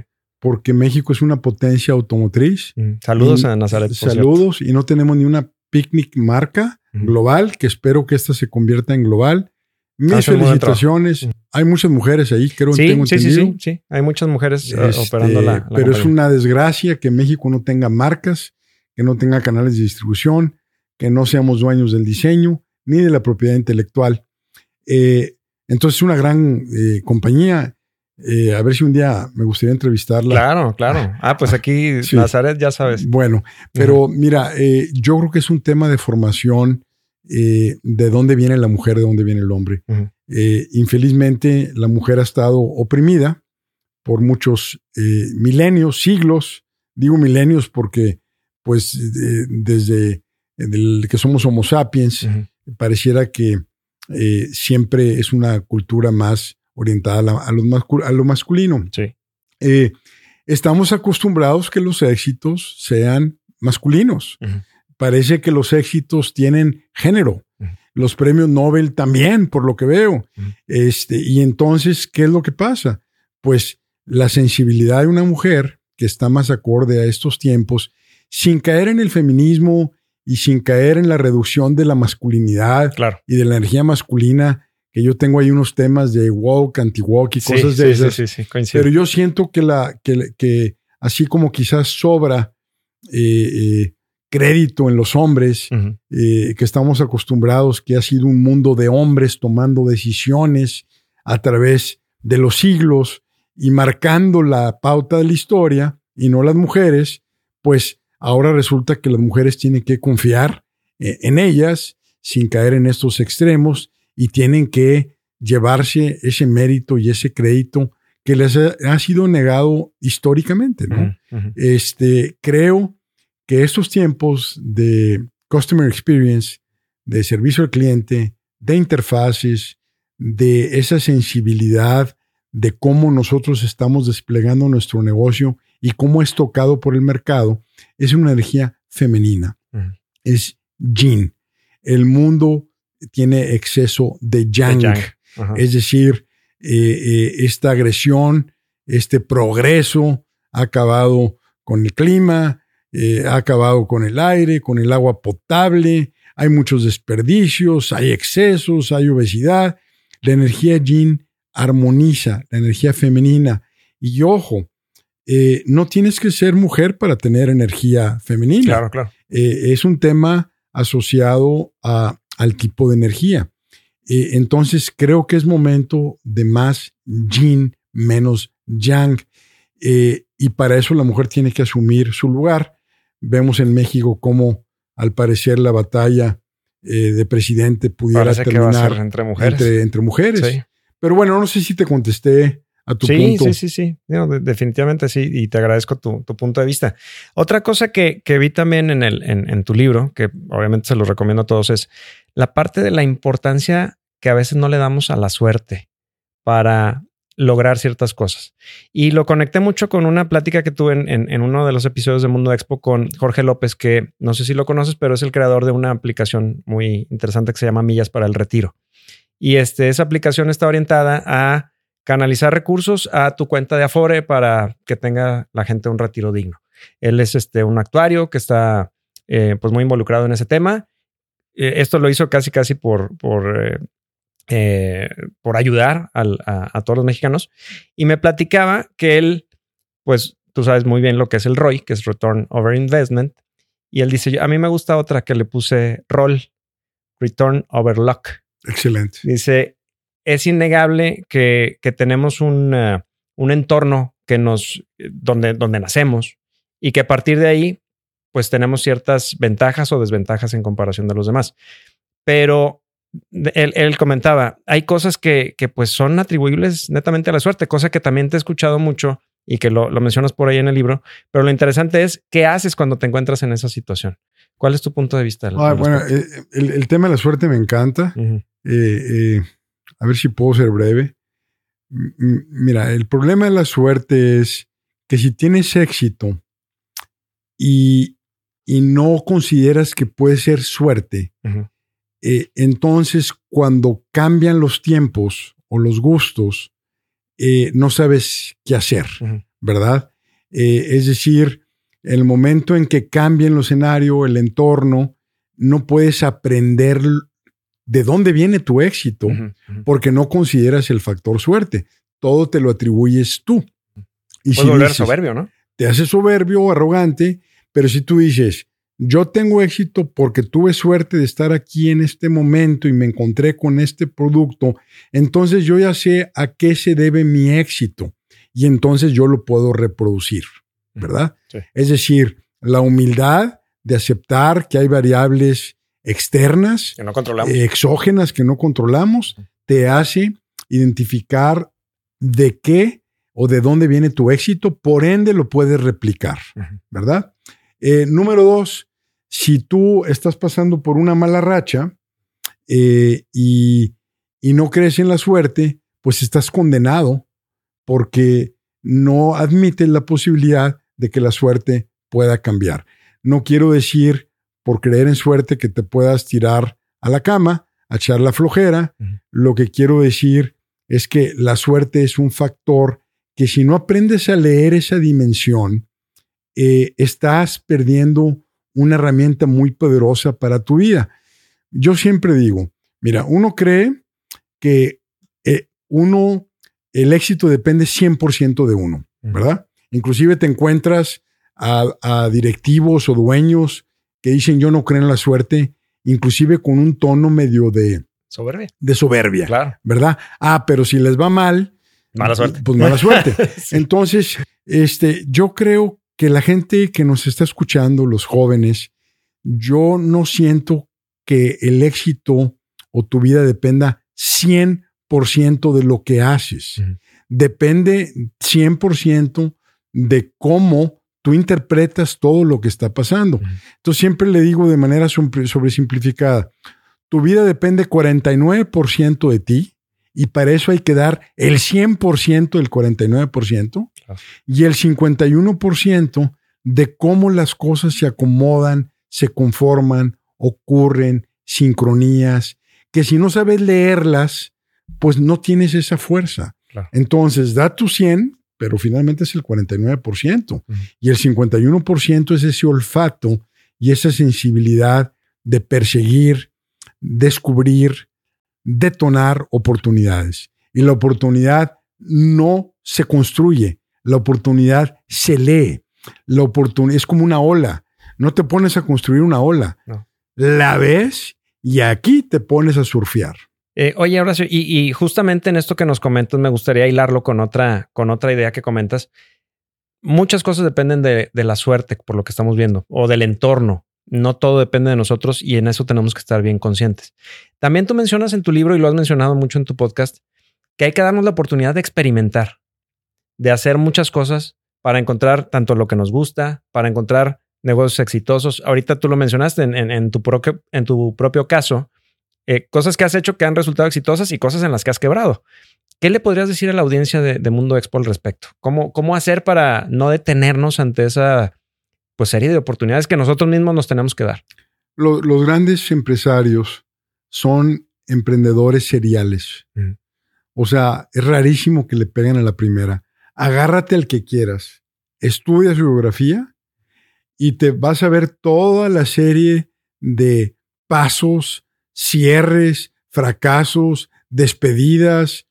Speaker 1: porque México es una potencia automotriz.
Speaker 2: Mm. Saludos
Speaker 1: Y-
Speaker 2: a Nazaret. cierto.
Speaker 1: Saludos y no tenemos ni una picnic marca global, que espero que esta se convierta en global. Mis
Speaker 2: Hacen
Speaker 1: felicitaciones.
Speaker 2: Ujú.
Speaker 1: Hay muchas mujeres ahí, creo que
Speaker 2: Sí,
Speaker 1: tengo
Speaker 2: sí, sí,
Speaker 1: entendido.
Speaker 2: sí, sí. Hay muchas mujeres eh,
Speaker 1: Este,
Speaker 2: operando la, la
Speaker 1: pero es una desgracia que México no tenga marcas, que no tenga canales de distribución, que no seamos dueños del diseño ni de la propiedad intelectual. Eh, entonces es una gran eh, compañía. Eh, a ver si un día me gustaría entrevistarla.
Speaker 2: Claro, claro. Ah, pues aquí [laughs] Nazaret, ya sabes.
Speaker 1: Bueno, pero mira, eh, yo creo que es un tema de formación eh, de dónde viene la mujer, de dónde viene el hombre. infelizmente, la mujer ha estado oprimida por muchos milenios, siglos. Digo milenios porque, pues, desde que somos Homo sapiens, pareciera que siempre es una cultura más orientada a, lo, masculino.
Speaker 2: Sí.
Speaker 1: Eh, estamos acostumbrados que los éxitos sean masculinos. Parece que los éxitos tienen género. Los premios Nobel también, por lo que veo. este, y entonces, ¿qué es lo que pasa? Pues la sensibilidad de una mujer que está más acorde a estos tiempos, sin caer en el feminismo y sin caer en la reducción de la masculinidad y de la energía masculina, que yo tengo ahí unos temas de walk, anti-walk y cosas de esas. Sí, sí, sí, Pero yo siento que, la, que, que así como quizás sobra eh, eh, crédito en los hombres, eh, que estamos acostumbrados, que ha sido un mundo de hombres tomando decisiones a través de los siglos y marcando la pauta de la historia y no las mujeres, pues ahora resulta que las mujeres tienen que confiar en ellas sin caer en estos extremos y tienen que llevarse ese mérito y ese crédito que les ha, sido negado históricamente. ¿no? Este, creo que estos tiempos de customer experience, de servicio al cliente, de interfaces, de esa sensibilidad de cómo nosotros estamos desplegando nuestro negocio y cómo es tocado por el mercado, es una energía femenina. Es yin. El mundo tiene exceso de yang. Es decir, eh, eh, esta agresión, este progreso ha acabado con el clima, eh, ha acabado con el aire, con el agua potable, hay muchos desperdicios, hay excesos, hay obesidad. La energía yin armoniza la energía femenina. Y ojo, no tienes que ser mujer para tener energía femenina.
Speaker 2: Claro, claro.
Speaker 1: es un tema asociado a al tipo de energía. Eh, entonces creo que es momento de más yin, menos yang. Eh, y para eso la mujer tiene que asumir su lugar. Vemos en México cómo al parecer la batalla eh, de presidente pudiera terminar
Speaker 2: entre mujeres.
Speaker 1: Entre, mujeres. Pero bueno, no sé si te contesté a tu punto.
Speaker 2: Sí, sí, sí, definitivamente sí. Y te agradezco tu, punto de vista. Otra cosa que, vi también en, el, en, tu libro, que obviamente se lo recomiendo a todos, es la parte de la importancia que a veces no le damos a la suerte para lograr ciertas cosas. Y lo conecté mucho con una plática que tuve en, uno de los episodios de Mundo Expo con Jorge López, que no sé si lo conoces, pero es el creador de una aplicación muy interesante que se llama Millas para el Retiro. Y este, esa aplicación está orientada a canalizar recursos a tu cuenta de Afore para que tenga la gente un retiro digno. Él es este, un actuario que está eh, pues muy involucrado en ese tema eh, esto lo hizo casi, casi por, por, eh, eh, por ayudar a, todos los mexicanos. Y me platicaba que él, pues tú sabes muy bien lo que es el ROI, que es Return Over Investment. Y él dice, a mí me gusta otra que le puse ROL, Return Over Luck.
Speaker 1: Excelente.
Speaker 2: Dice, es innegable que, que tenemos un, un entorno que nos, donde, donde nacemos y que a partir de ahí pues tenemos ciertas ventajas o desventajas en comparación de los demás. Pero él, comentaba, hay cosas que, que, pues son atribuibles netamente a la suerte, cosa que también te he escuchado mucho y que lo, mencionas por ahí en el libro, pero lo interesante es qué haces cuando te encuentras en esa situación. ¿Cuál es tu punto de vista?
Speaker 1: bueno, eh, el, tema de la suerte me encanta. Eh, eh, a ver si puedo ser breve. mira, el problema de la suerte es que si tienes éxito y, y no consideras que puede ser suerte, eh, entonces cuando cambian los tiempos o los gustos, eh, no sabes qué hacer, ¿verdad? Eh, es decir, el momento en que cambia el escenario, el entorno, no puedes aprender de dónde viene tu éxito porque no consideras el factor suerte. Todo te lo atribuyes tú.
Speaker 2: Y si volver soberbio, ¿no?
Speaker 1: Te haces soberbio, arrogante, pero si tú dices, yo tengo éxito porque tuve suerte de estar aquí en este momento y me encontré con este producto, entonces yo ya sé a qué se debe mi éxito y entonces yo lo puedo reproducir, ¿verdad? Es decir, la humildad de aceptar que hay variables externas,
Speaker 2: que no controlamos.
Speaker 1: exógenas que no controlamos, te hace identificar de qué o de dónde viene tu éxito, por ende lo puedes replicar, ¿verdad? Eh, número dos, si tú estás pasando por una mala racha eh, y, y no crees en la suerte, pues estás condenado porque no admites la posibilidad de que la suerte pueda cambiar. No quiero decir por creer en suerte que te puedas tirar a la cama, a echar la flojera. Lo que quiero decir es que la suerte es un factor que si no aprendes a leer esa dimensión, eh, estás perdiendo una herramienta muy poderosa para tu vida. Yo siempre digo, mira, uno cree que eh, uno, el éxito depende 100% de uno, ¿verdad? Inclusive te encuentras a, directivos o dueños que dicen yo no creo en la suerte, inclusive con un tono medio de
Speaker 2: soberbia.
Speaker 1: De soberbia,
Speaker 2: claro.
Speaker 1: ¿verdad? Ah, pero si les va mal,
Speaker 2: mala suerte.
Speaker 1: Pues mala suerte. [laughs] Entonces, este, yo creo que la gente que nos está escuchando, los jóvenes, yo no siento que el éxito o tu vida dependa 100% de lo que haces. Depende 100% de cómo tú interpretas todo lo que está pasando. Entonces siempre le digo de manera sobresimplificada, tu vida depende 49% de ti y para eso hay que dar el 100% del 49% y el 51% de cómo las cosas se acomodan, se conforman, ocurren, sincronías, que si no sabes leerlas, pues no tienes esa fuerza. Entonces, da tu 100, pero finalmente es el 49%. Y el 51% es ese olfato y esa sensibilidad de perseguir, descubrir, detonar oportunidades. Y la oportunidad no se construye, la oportunidad se lee. La oportunidad es como una ola. No te pones a construir una ola. La ves y aquí te pones a surfear.
Speaker 2: Eh, oye, Horacio, y, justamente en esto que nos comentas, me gustaría hilarlo con otra, con otra idea que comentas. Muchas cosas dependen de, la suerte, por lo que estamos viendo, o del entorno. No todo depende de nosotros y en eso tenemos que estar bien conscientes. También tú mencionas en tu libro y lo has mencionado mucho en tu podcast, que hay que darnos la oportunidad de experimentar, de hacer muchas cosas para encontrar tanto lo que nos gusta, para encontrar negocios exitosos. Ahorita tú lo mencionaste en, tu, en tu propio caso eh, cosas que has hecho que han resultado exitosas y cosas en las que has quebrado. ¿Qué le podrías decir a la audiencia de, Mundo Expo al respecto? ¿Cómo, ¿Cómo hacer para no detenernos ante esa pues, serie de oportunidades que nosotros mismos nos tenemos que dar?
Speaker 1: los grandes empresarios son emprendedores seriales. Mm. O sea, es rarísimo que le peguen a la primera. Agárrate al que quieras, estudia su biografía y te vas a ver toda la serie de pasos, cierres, fracasos, despedidas.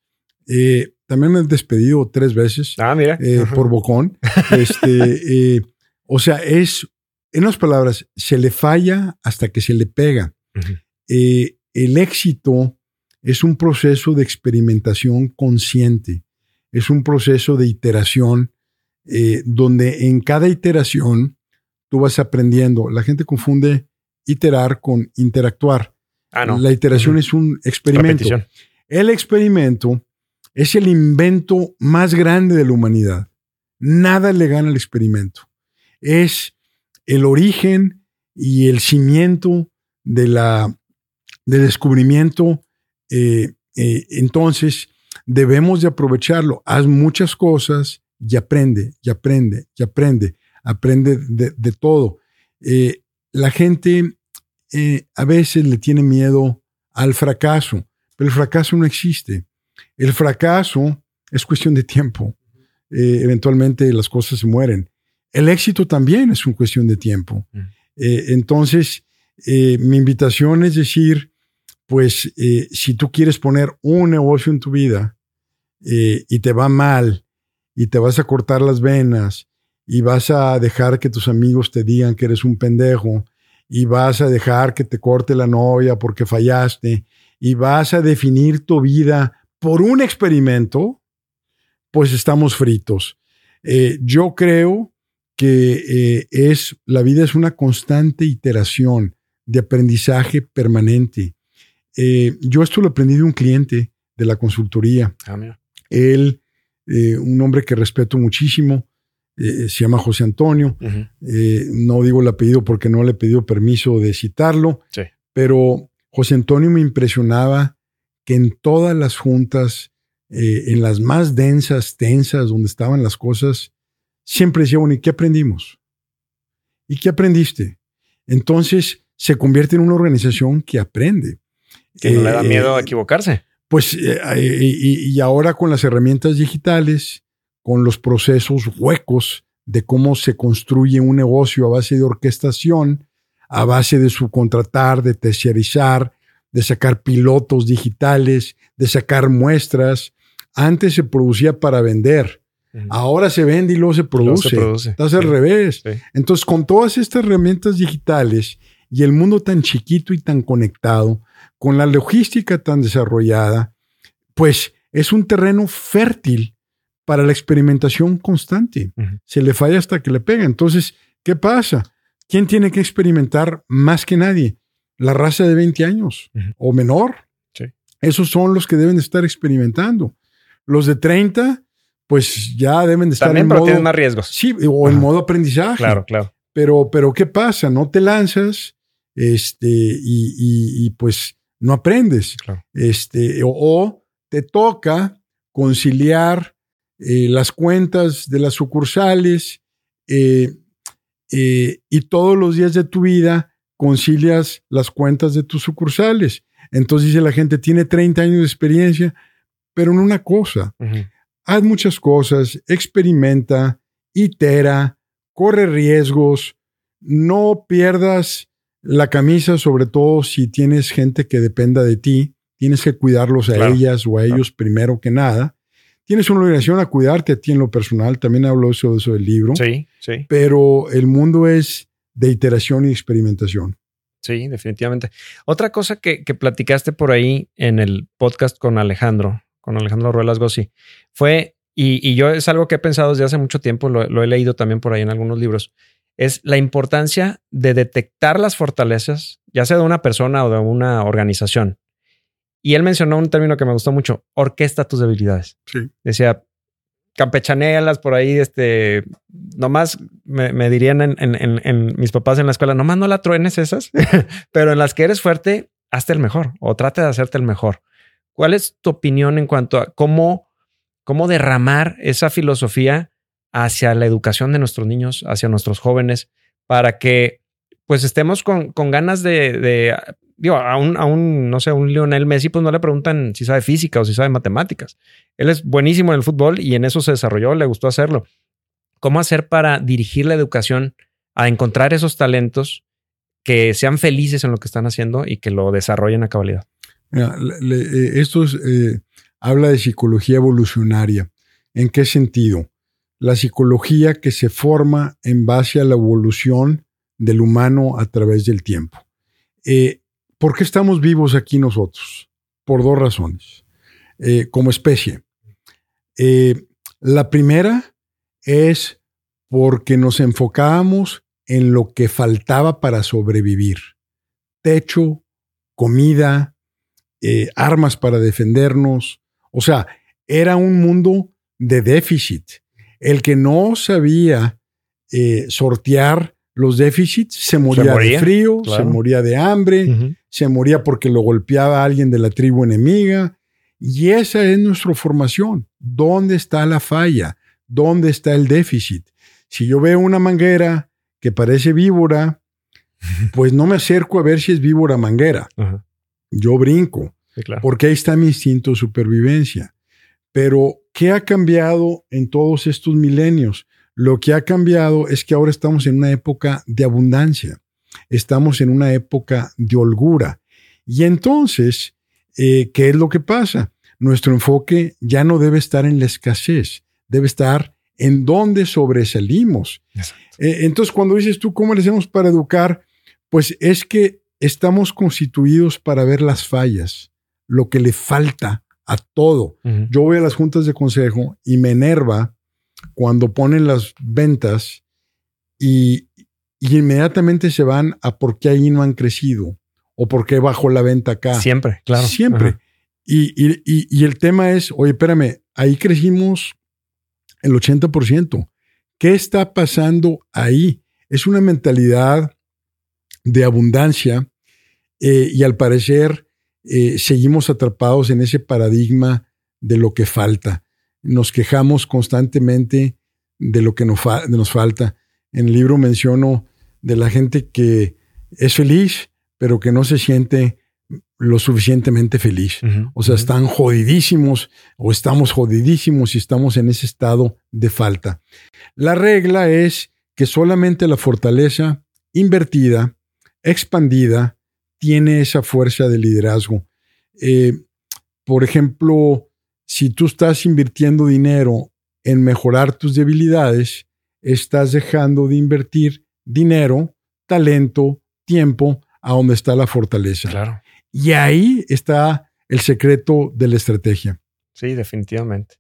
Speaker 1: Eh, también me he despedido tres veces
Speaker 2: ah, mira.
Speaker 1: Eh, por bocón. Este, [laughs] eh, o sea, es, en otras palabras, se le falla hasta que se le pega. el éxito es un proceso de experimentación consciente, es un proceso de iteración donde en cada iteración tú vas aprendiendo. La gente confunde iterar con interactuar.
Speaker 2: Ah, no.
Speaker 1: La iteración es un experimento. El experimento es el invento más grande de la humanidad. Nada le gana al experimento. Es el origen y el cimiento de la, del descubrimiento. Eh, eh, entonces, debemos de aprovecharlo. Haz muchas cosas y aprende, y aprende, y aprende. Aprende de, todo. Eh, la gente eh, a veces le tiene miedo al fracaso, pero el fracaso no existe. El fracaso es cuestión de tiempo. Eh, eventualmente las cosas se mueren. El éxito también es una cuestión de tiempo. Mm. Eh, entonces, mi invitación es decir, pues si tú quieres poner un negocio en tu vida y te va mal y te vas a cortar las venas y vas a dejar que tus amigos te digan que eres un pendejo y vas a dejar que te corte la novia porque fallaste y vas a definir tu vida por un experimento, pues estamos fritos. Eh, yo creo que eh, es, la vida es una constante iteración de aprendizaje permanente. Eh, yo esto lo aprendí de un cliente de la consultoría. Ah, Él, un hombre que respeto muchísimo, se llama José Antonio. no digo el apellido porque no le he pedido permiso de citarlo, pero José Antonio me impresionaba que en todas las juntas, en las más densas, tensas, donde estaban las cosas, siempre decía, bueno, ¿y qué aprendimos? ¿Y qué aprendiste? Entonces se convierte en una organización que aprende.
Speaker 2: Que no le da miedo a eh, equivocarse.
Speaker 1: Pues, eh, y, ahora con las herramientas digitales, con los procesos huecos de cómo se construye un negocio a base de orquestación, a base de subcontratar, de terciarizar, de sacar pilotos digitales, de sacar muestras. Antes se producía para vender. Ahora se vende y luego se produce. Estás al revés. Entonces, con todas estas herramientas digitales y el mundo tan chiquito y tan conectado, con la logística tan desarrollada, pues es un terreno fértil para la experimentación constante. Se le falla hasta que le pega. Entonces, ¿qué pasa? ¿Quién tiene que experimentar más que nadie? La raza de 20 años o menor. Esos son los que deben estar experimentando. Los de 30 pues ya deben de estar
Speaker 2: También, en pero más riesgos.
Speaker 1: Sí, o en modo aprendizaje.
Speaker 2: Claro, claro.
Speaker 1: Pero, pero ¿qué pasa? No te lanzas este, y, pues no aprendes. Este, o, te toca conciliar eh, las cuentas de las sucursales eh, eh, y todos los días de tu vida concilias las cuentas de tus sucursales. Entonces dice la gente, tiene 30 años de experiencia, pero en una cosa haz muchas cosas, experimenta, itera, corre riesgos, no pierdas la camisa, sobre todo si tienes gente que dependa de ti, tienes que cuidarlos a ellas o a ellos primero que nada. Tienes una obligación a cuidarte a ti en lo personal, también hablo eso, eso del libro.
Speaker 2: Sí, sí.
Speaker 1: Pero el mundo es de iteración y experimentación.
Speaker 2: Sí, definitivamente. Otra cosa que, que platicaste por ahí en el podcast con Alejandro, con Alejandro Ruelas Gossi, fue, y, yo es algo que he pensado desde hace mucho tiempo, lo, he leído también por ahí en algunos libros, es la importancia de detectar las fortalezas, ya sea de una persona o de una organización. Y él mencionó un término que me gustó mucho, orquesta tus debilidades. Sí. Decía, campechanealas por ahí, este, nomás me, dirían en, en, mis papás en la escuela, nomás no la truenes esas, [laughs] pero en las que eres fuerte, hazte el mejor o trate de hacerte el mejor. ¿Cuál es tu opinión en cuanto a cómo, cómo derramar esa filosofía hacia la educación de nuestros niños, hacia nuestros jóvenes, para que pues estemos con, ganas de, digo, a un, no sé, a un Lionel Messi, pues no le preguntan si sabe física o si sabe matemáticas. Él es buenísimo en el fútbol y en eso se desarrolló, le gustó hacerlo. ¿Cómo hacer para dirigir la educación a encontrar esos talentos que sean felices en lo que están haciendo y que lo desarrollen a cabalidad?
Speaker 1: Eh, esto eh, habla de psicología evolucionaria. ¿En qué sentido? La psicología que se forma en base a la evolución del humano a través del tiempo. Eh, ¿Por qué estamos vivos aquí nosotros? Por dos razones, como especie. la primera es porque nos enfocábamos en lo que faltaba para sobrevivir. Techo, comida, eh, armas para defendernos. O sea, era un mundo de déficit. El que no sabía eh, sortear los déficits se moría, de frío, se moría de hambre, se moría porque lo golpeaba alguien de la tribu enemiga. Y esa es nuestra formación. ¿Dónde está la falla? ¿Dónde está el déficit? Si yo veo una manguera que parece víbora, [laughs] pues no me acerco a ver si es víbora manguera yo brinco, porque ahí está mi instinto de supervivencia. Pero, ¿qué ha cambiado en todos estos milenios? Lo que ha cambiado es que ahora estamos en una época de abundancia, estamos en una época de holgura. Y entonces, eh, ¿qué es lo que pasa? Nuestro enfoque ya no debe estar en la escasez, debe estar en dónde sobresalimos. Eh, entonces, cuando dices tú, ¿cómo le hacemos para educar? Pues es que estamos constituidos para ver las fallas, lo que le falta a todo. Yo voy a las juntas de consejo y me enerva cuando ponen las ventas y, inmediatamente se van a por qué ahí no han crecido o por qué bajó la venta acá.
Speaker 2: Siempre, claro.
Speaker 1: Siempre. Y, y, el tema es, oye, espérame, ahí crecimos el 80%. ¿Qué está pasando ahí? Es una mentalidad de abundancia eh, y al parecer eh, seguimos atrapados en ese paradigma de lo que falta. Nos quejamos constantemente de lo que nos, nos falta. En el libro menciono de la gente que es feliz, pero que no se siente lo suficientemente feliz. O sea, están jodidísimos o estamos jodidísimos y estamos en ese estado de falta. La regla es que solamente la fortaleza invertida, expandida, tiene esa fuerza de liderazgo. Eh, por ejemplo, si tú estás invirtiendo dinero en mejorar tus debilidades, estás dejando de invertir dinero, talento, tiempo a donde está la fortaleza.
Speaker 2: Claro.
Speaker 1: Y ahí está el secreto de la estrategia.
Speaker 2: Sí, definitivamente.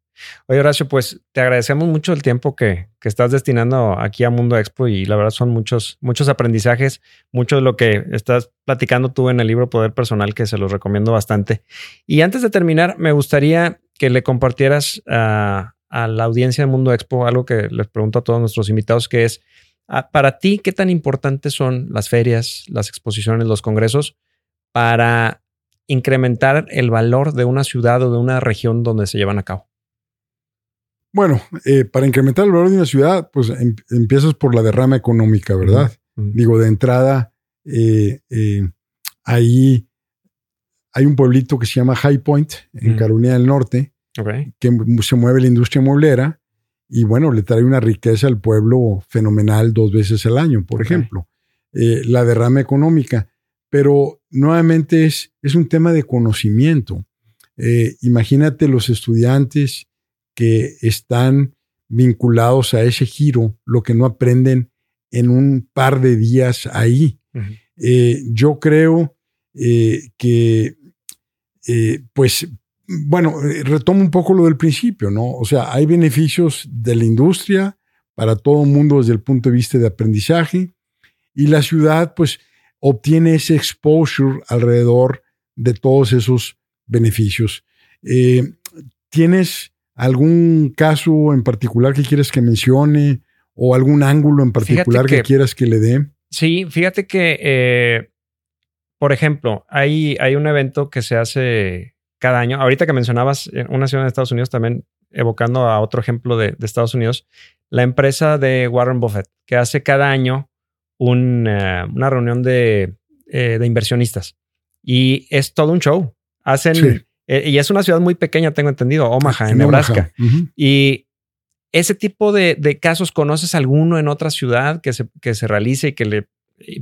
Speaker 2: Oye, Horacio, pues te agradecemos mucho el tiempo que, estás destinando aquí a Mundo Expo y la verdad son muchos, muchos aprendizajes, mucho de lo que estás platicando tú en el libro Poder Personal, que se los recomiendo bastante. Y antes de terminar, me gustaría que le compartieras a, la audiencia de Mundo Expo algo que les pregunto a todos nuestros invitados, que es, para ti, ¿qué tan importantes son las ferias, las exposiciones, los congresos para incrementar el valor de una ciudad o de una región donde se llevan a cabo?
Speaker 1: Bueno, eh, para incrementar el valor de una ciudad, pues em, empiezas por la derrama económica, ¿verdad? Digo, de entrada, eh, eh, ahí hay un pueblito que se llama High Point, en Carolina del Norte, que se mueve la industria mueblera y bueno, le trae una riqueza al pueblo fenomenal dos veces al año, por ejemplo. la derrama económica. Pero nuevamente es, es un tema de conocimiento. imagínate los estudiantes que están vinculados a ese giro, lo que no aprenden en un par de días ahí. Eh, yo creo eh, que, eh, pues, bueno, retomo un poco lo del principio, ¿no? O sea, hay beneficios de la industria para todo el mundo desde el punto de vista de aprendizaje y la ciudad, pues, obtiene ese exposure alrededor de todos esos beneficios. tienes ¿Algún caso en particular que quieres que mencione o algún ángulo en particular que, quieras que le dé?
Speaker 2: Sí, fíjate que, eh, por ejemplo, hay, hay un evento que se hace cada año. Ahorita que mencionabas eh, una ciudad de Estados Unidos, también evocando a otro ejemplo de, Estados Unidos, la empresa de Warren Buffett, que hace cada año una reunión de, eh, de, inversionistas. Y es todo un show. Hacen eh, y es una ciudad muy pequeña, tengo entendido, Omaha, en, Nebraska. Y ese tipo de, casos, ¿conoces alguno en otra ciudad que se, que se realice y que le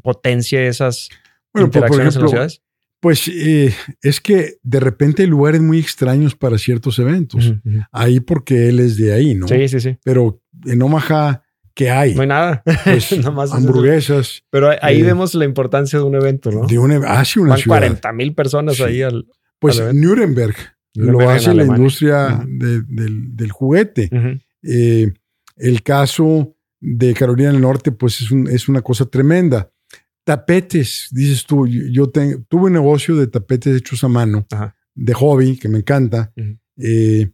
Speaker 2: potencie esas pues, interacciones en las ciudades?
Speaker 1: Pues eh, es que de repente hay lugares muy extraños para ciertos eventos. Ahí porque él es de ahí, ¿no?
Speaker 2: Sí, sí, sí.
Speaker 1: Pero en Omaha, ¿qué hay?
Speaker 2: No hay nada.
Speaker 1: Pues, [laughs] hamburguesas.
Speaker 2: Pero ahí eh, vemos la importancia de un evento, ¿no?
Speaker 1: De un, ah, una
Speaker 2: Van 40 mil personas ahí al,
Speaker 1: pues Nuremberg, lo hace la industria del, juguete. Eh, el caso de Carolina del Norte, pues es, una cosa tremenda. Tapetes, dices tú, yo tuve un negocio de tapetes hechos a mano, de hobby, que me encanta, eh,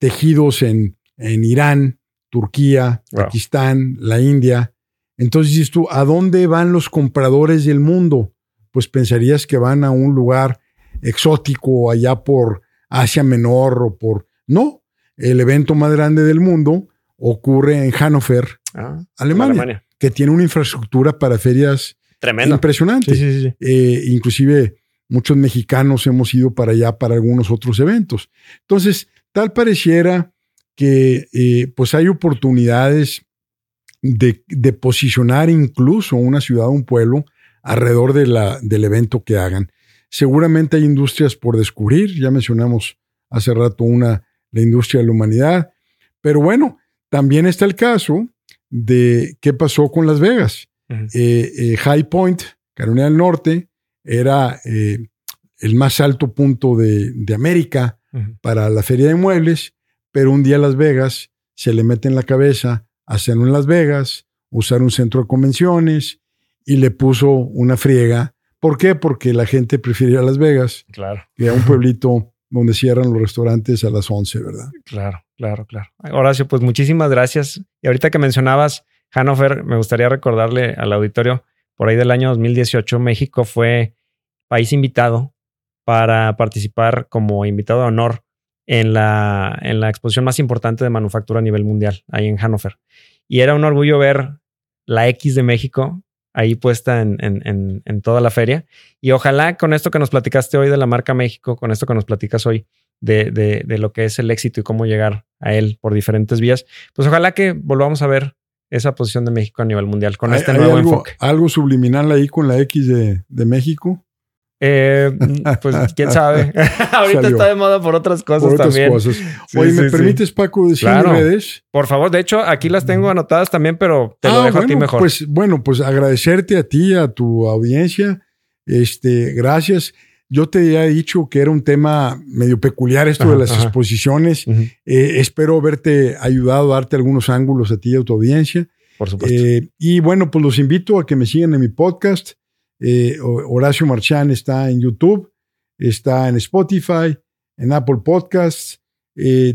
Speaker 1: tejidos en, en, Irán, Turquía, Pakistán, la India. Entonces dices tú, ¿a dónde van los compradores del mundo? Pues pensarías que van a un lugar exótico allá por Asia Menor o por... No, el evento más grande del mundo ocurre en Hannover, ah, Alemania, que tiene una infraestructura para ferias
Speaker 2: Tremendo.
Speaker 1: impresionante. Eh, inclusive muchos mexicanos hemos ido para allá para algunos otros eventos. Entonces, tal pareciera que eh, pues hay oportunidades de, de, posicionar incluso una ciudad o un pueblo alrededor de la, del evento que hagan. Seguramente hay industrias por descubrir, ya mencionamos hace rato una, la industria de la humanidad, pero bueno, también está el caso de qué pasó con Las Vegas. Eh, eh, High Point Carolina del Norte era eh, el más alto punto de, de América para la feria de muebles, pero un día Las Vegas se le mete en la cabeza hacerlo en Las Vegas, usar un centro de convenciones y le puso una friega. ¿Por qué? Porque la gente prefiere a Las Vegas
Speaker 2: claro.
Speaker 1: que a un pueblito donde cierran los restaurantes a las 11, ¿verdad?
Speaker 2: Claro, claro, claro. Horacio, pues muchísimas gracias. Y ahorita que mencionabas Hannover, me gustaría recordarle al auditorio, por ahí del año 2018, México fue país invitado para participar como invitado de honor en la, en la exposición más importante de manufactura a nivel mundial, ahí en Hannover. Y era un orgullo ver la X de México ahí puesta en, en, en, toda la feria. Y ojalá con esto que nos platicaste hoy de la marca México, con esto que nos platicas hoy de, de, de, lo que es el éxito y cómo llegar a él por diferentes vías, pues ojalá que volvamos a ver esa posición de México a nivel mundial con este nuevo
Speaker 1: algo,
Speaker 2: enfoque.
Speaker 1: ¿Algo subliminal ahí con la X de, de México?
Speaker 2: Eh, [laughs] pues quién sabe. [laughs] Ahorita
Speaker 1: Salió.
Speaker 2: está de moda por otras cosas
Speaker 1: Por otras
Speaker 2: también.
Speaker 1: cosas.
Speaker 2: Sí,
Speaker 1: Oye, ¿me
Speaker 2: sí, sí.
Speaker 1: permites, Paco, decir
Speaker 2: Claro.
Speaker 1: redes?
Speaker 2: Por favor, de hecho, aquí las tengo anotadas también, pero te lo
Speaker 1: Ah,
Speaker 2: dejo a ti
Speaker 1: bueno,
Speaker 2: mejor.
Speaker 1: Pues, bueno, pues agradecerte a ti, a tu audiencia. Este, gracias. Yo te había dicho que era un tema medio peculiar esto
Speaker 2: Ajá,
Speaker 1: de las
Speaker 2: ajá.
Speaker 1: exposiciones. Eh, espero haberte ayudado a darte algunos ángulos a ti y a tu audiencia.
Speaker 2: por supuesto.
Speaker 1: Eh, y bueno, pues los invito a que me sigan en mi podcast. Eh, Ho- Horacio Marchán está en YouTube, está en Spotify, en Apple Podcasts,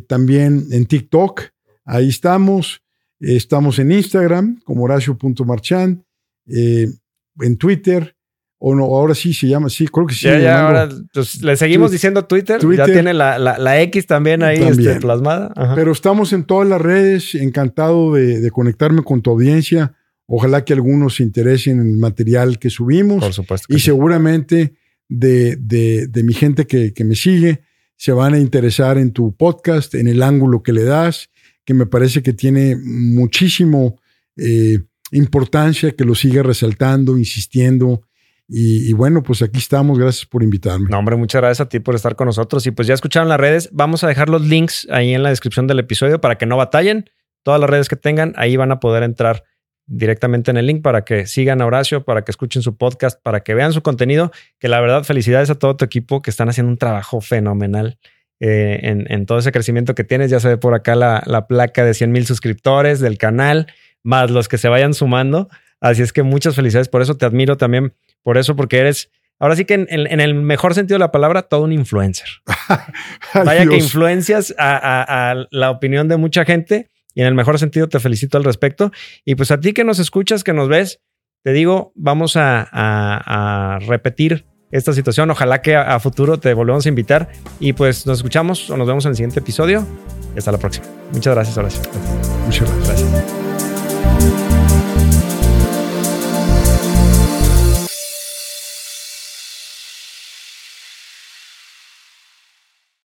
Speaker 1: también en TikTok. Ahí estamos. Estamos en Instagram como Horacio.marchán, en Twitter, o no, ahora sí se llama, sí, creo que sí.
Speaker 2: ya, ya, ahora pues, le seguimos diciendo Twitter.
Speaker 1: Twitter.
Speaker 2: Ya tiene la, la, la X también ahí
Speaker 1: También.
Speaker 2: este, plasmada. Ajá.
Speaker 1: Pero estamos en todas las redes, encantado de, de conectarme con tu audiencia. Ojalá que algunos se interesen en el material que subimos.
Speaker 2: por supuesto. que
Speaker 1: y
Speaker 2: sí.
Speaker 1: seguramente de, de- de mi gente que, que me sigue se van a interesar en tu podcast, en el ángulo que le das, que me parece que tiene muchísimo eh, importancia que lo siga resaltando, insistiendo. Y, bueno, pues aquí estamos. Gracias por invitarme.
Speaker 2: No, hombre, muchas gracias a ti por estar con nosotros. Y pues ya escucharon las redes. Vamos a dejar los links ahí en la descripción del episodio para que no batallen. Todas las redes que tengan, ahí van a poder entrar directamente en el link para que sigan a Horacio, para que escuchen su podcast, para que vean su contenido. Que la verdad, felicidades a todo tu equipo que están haciendo un trabajo fenomenal eh, en, en todo ese crecimiento que tienes. Ya se ve por acá la, la placa de 100 mil suscriptores del canal, más los que se vayan sumando. Así es que muchas felicidades por eso. Te admiro también por eso, porque eres Ahora sí que en, en- en el mejor sentido de la palabra, todo un influencer. [laughs] Vaya que influencias a, a- a la opinión de mucha gente y en el mejor sentido te felicito al respecto. Y pues a ti que nos escuchas, que nos ves, te digo, vamos a, a- a repetir esta situación. Ojalá que a, a futuro te volvamos a invitar y pues nos escuchamos o nos vemos en el siguiente episodio. Y hasta la próxima. Muchas gracias, Horacio.
Speaker 1: Muchas gracias.
Speaker 2: Gracias.